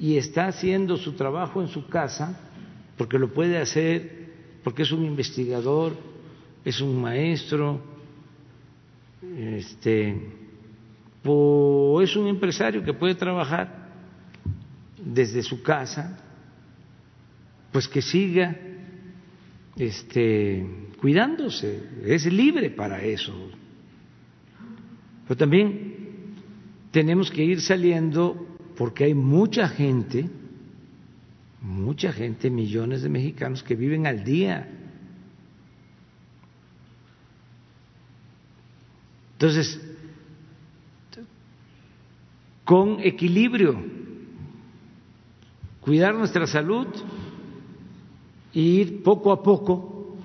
y está haciendo su trabajo en su casa, porque lo puede hacer, porque es un investigador, es un maestro, este, o es un empresario que puede trabajar desde su casa, pues que siga este, cuidándose, es libre para eso. Pero también tenemos que ir saliendo porque hay mucha gente, mucha gente, millones de mexicanos que viven al día. Entonces, con equilibrio, cuidar nuestra salud e ir poco a poco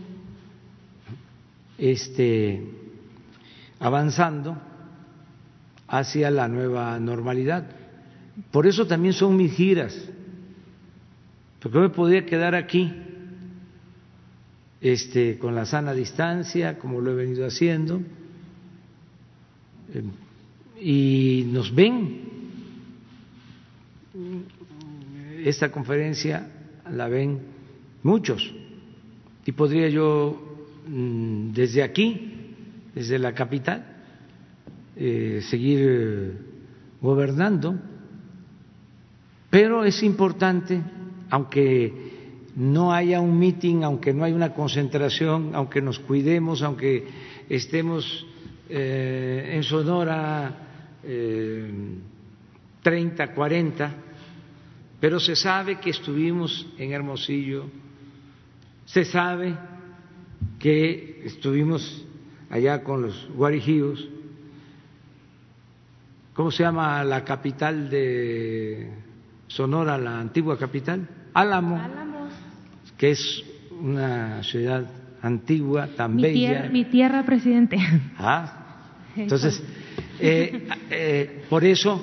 este, avanzando hacia la nueva normalidad. Por eso también son mis giras, porque me podía quedar aquí este, con la sana distancia, como lo he venido haciendo, em, y nos ven. Esta conferencia la ven muchos, y podría yo mm, desde aquí, desde la capital, eh, seguir gobernando. Pero es importante, aunque no haya un meeting, aunque no haya una concentración, aunque nos cuidemos, aunque estemos eh, en Sonora eh, 30, 40, pero se sabe que estuvimos en Hermosillo, se sabe que estuvimos allá con los guarijíos, ¿cómo se llama la capital de Sonora, la antigua capital, Álamo, que es una ciudad antigua, tan mi bella. Tierra, mi tierra, presidente. Ah, *laughs* entonces, eh, eh, por eso,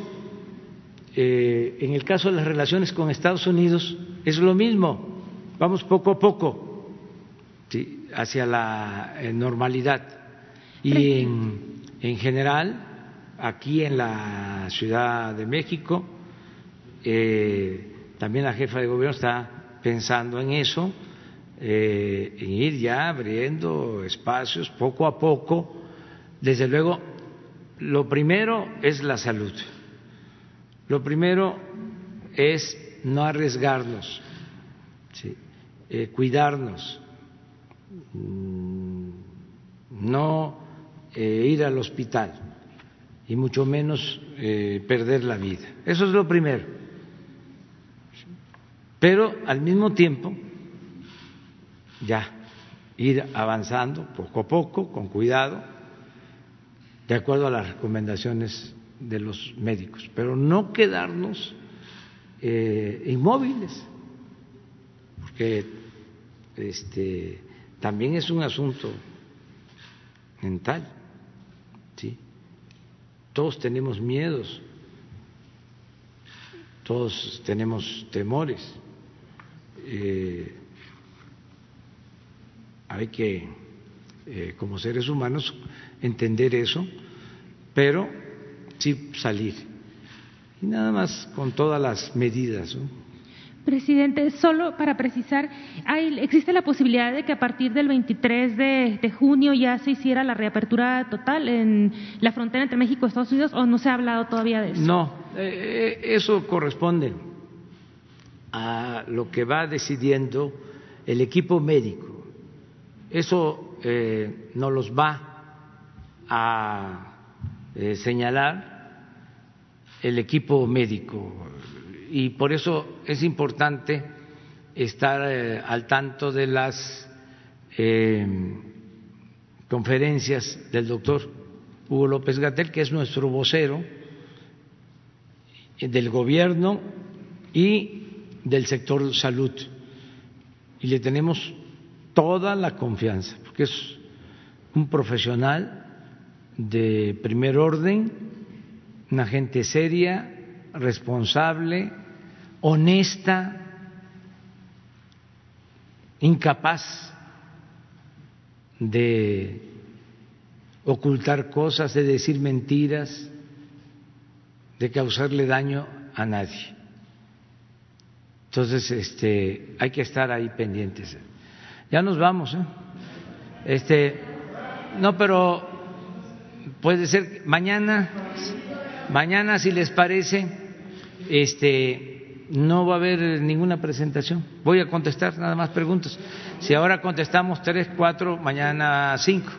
eh, en el caso de las relaciones con Estados Unidos, es lo mismo, vamos poco a poco ¿sí? hacia la normalidad. Y en, en general, aquí en la Ciudad de México, eh, también la jefa de gobierno está pensando en eso, eh, en ir ya abriendo espacios poco a poco. Desde luego, lo primero es la salud. Lo primero es no arriesgarnos, eh, cuidarnos, mm, no ir al hospital y mucho menos perder la vida. Eso es lo primero pero al mismo tiempo ya ir avanzando poco a poco, con cuidado, de acuerdo a las recomendaciones de los médicos, pero no quedarnos eh, inmóviles, porque este, también es un asunto mental, ¿sí? Todos tenemos miedos, todos tenemos temores eh, hay que, eh, como seres humanos, entender eso, pero sí salir. Y nada más con todas las medidas. Presidente, solo para precisar, ¿hay, ¿existe la posibilidad de que a partir del 23 de, junio ya se hiciera la reapertura total en la frontera entre México y Estados Unidos o no se ha hablado todavía de eso? No, eh, eso corresponde a lo que va decidiendo el equipo médico. Eso eh, nos los va a eh, señalar el equipo médico y por eso es importante estar eh, al tanto de las conferencias del doctor Hugo López Gatel, que es nuestro vocero del gobierno y del sector salud. Y le tenemos toda la confianza, porque es un profesional de primer orden, una gente seria, responsable, honesta, incapaz de ocultar cosas, de decir mentiras, de causarle daño a nadie. Entonces, este, hay que estar ahí pendientes. Ya nos vamos, ¿eh? Este, no, pero puede ser mañana, mañana si les parece, este, no va a haber ninguna presentación. Voy a contestar nada más preguntas. Si ahora contestamos tres, cuatro, mañana cinco.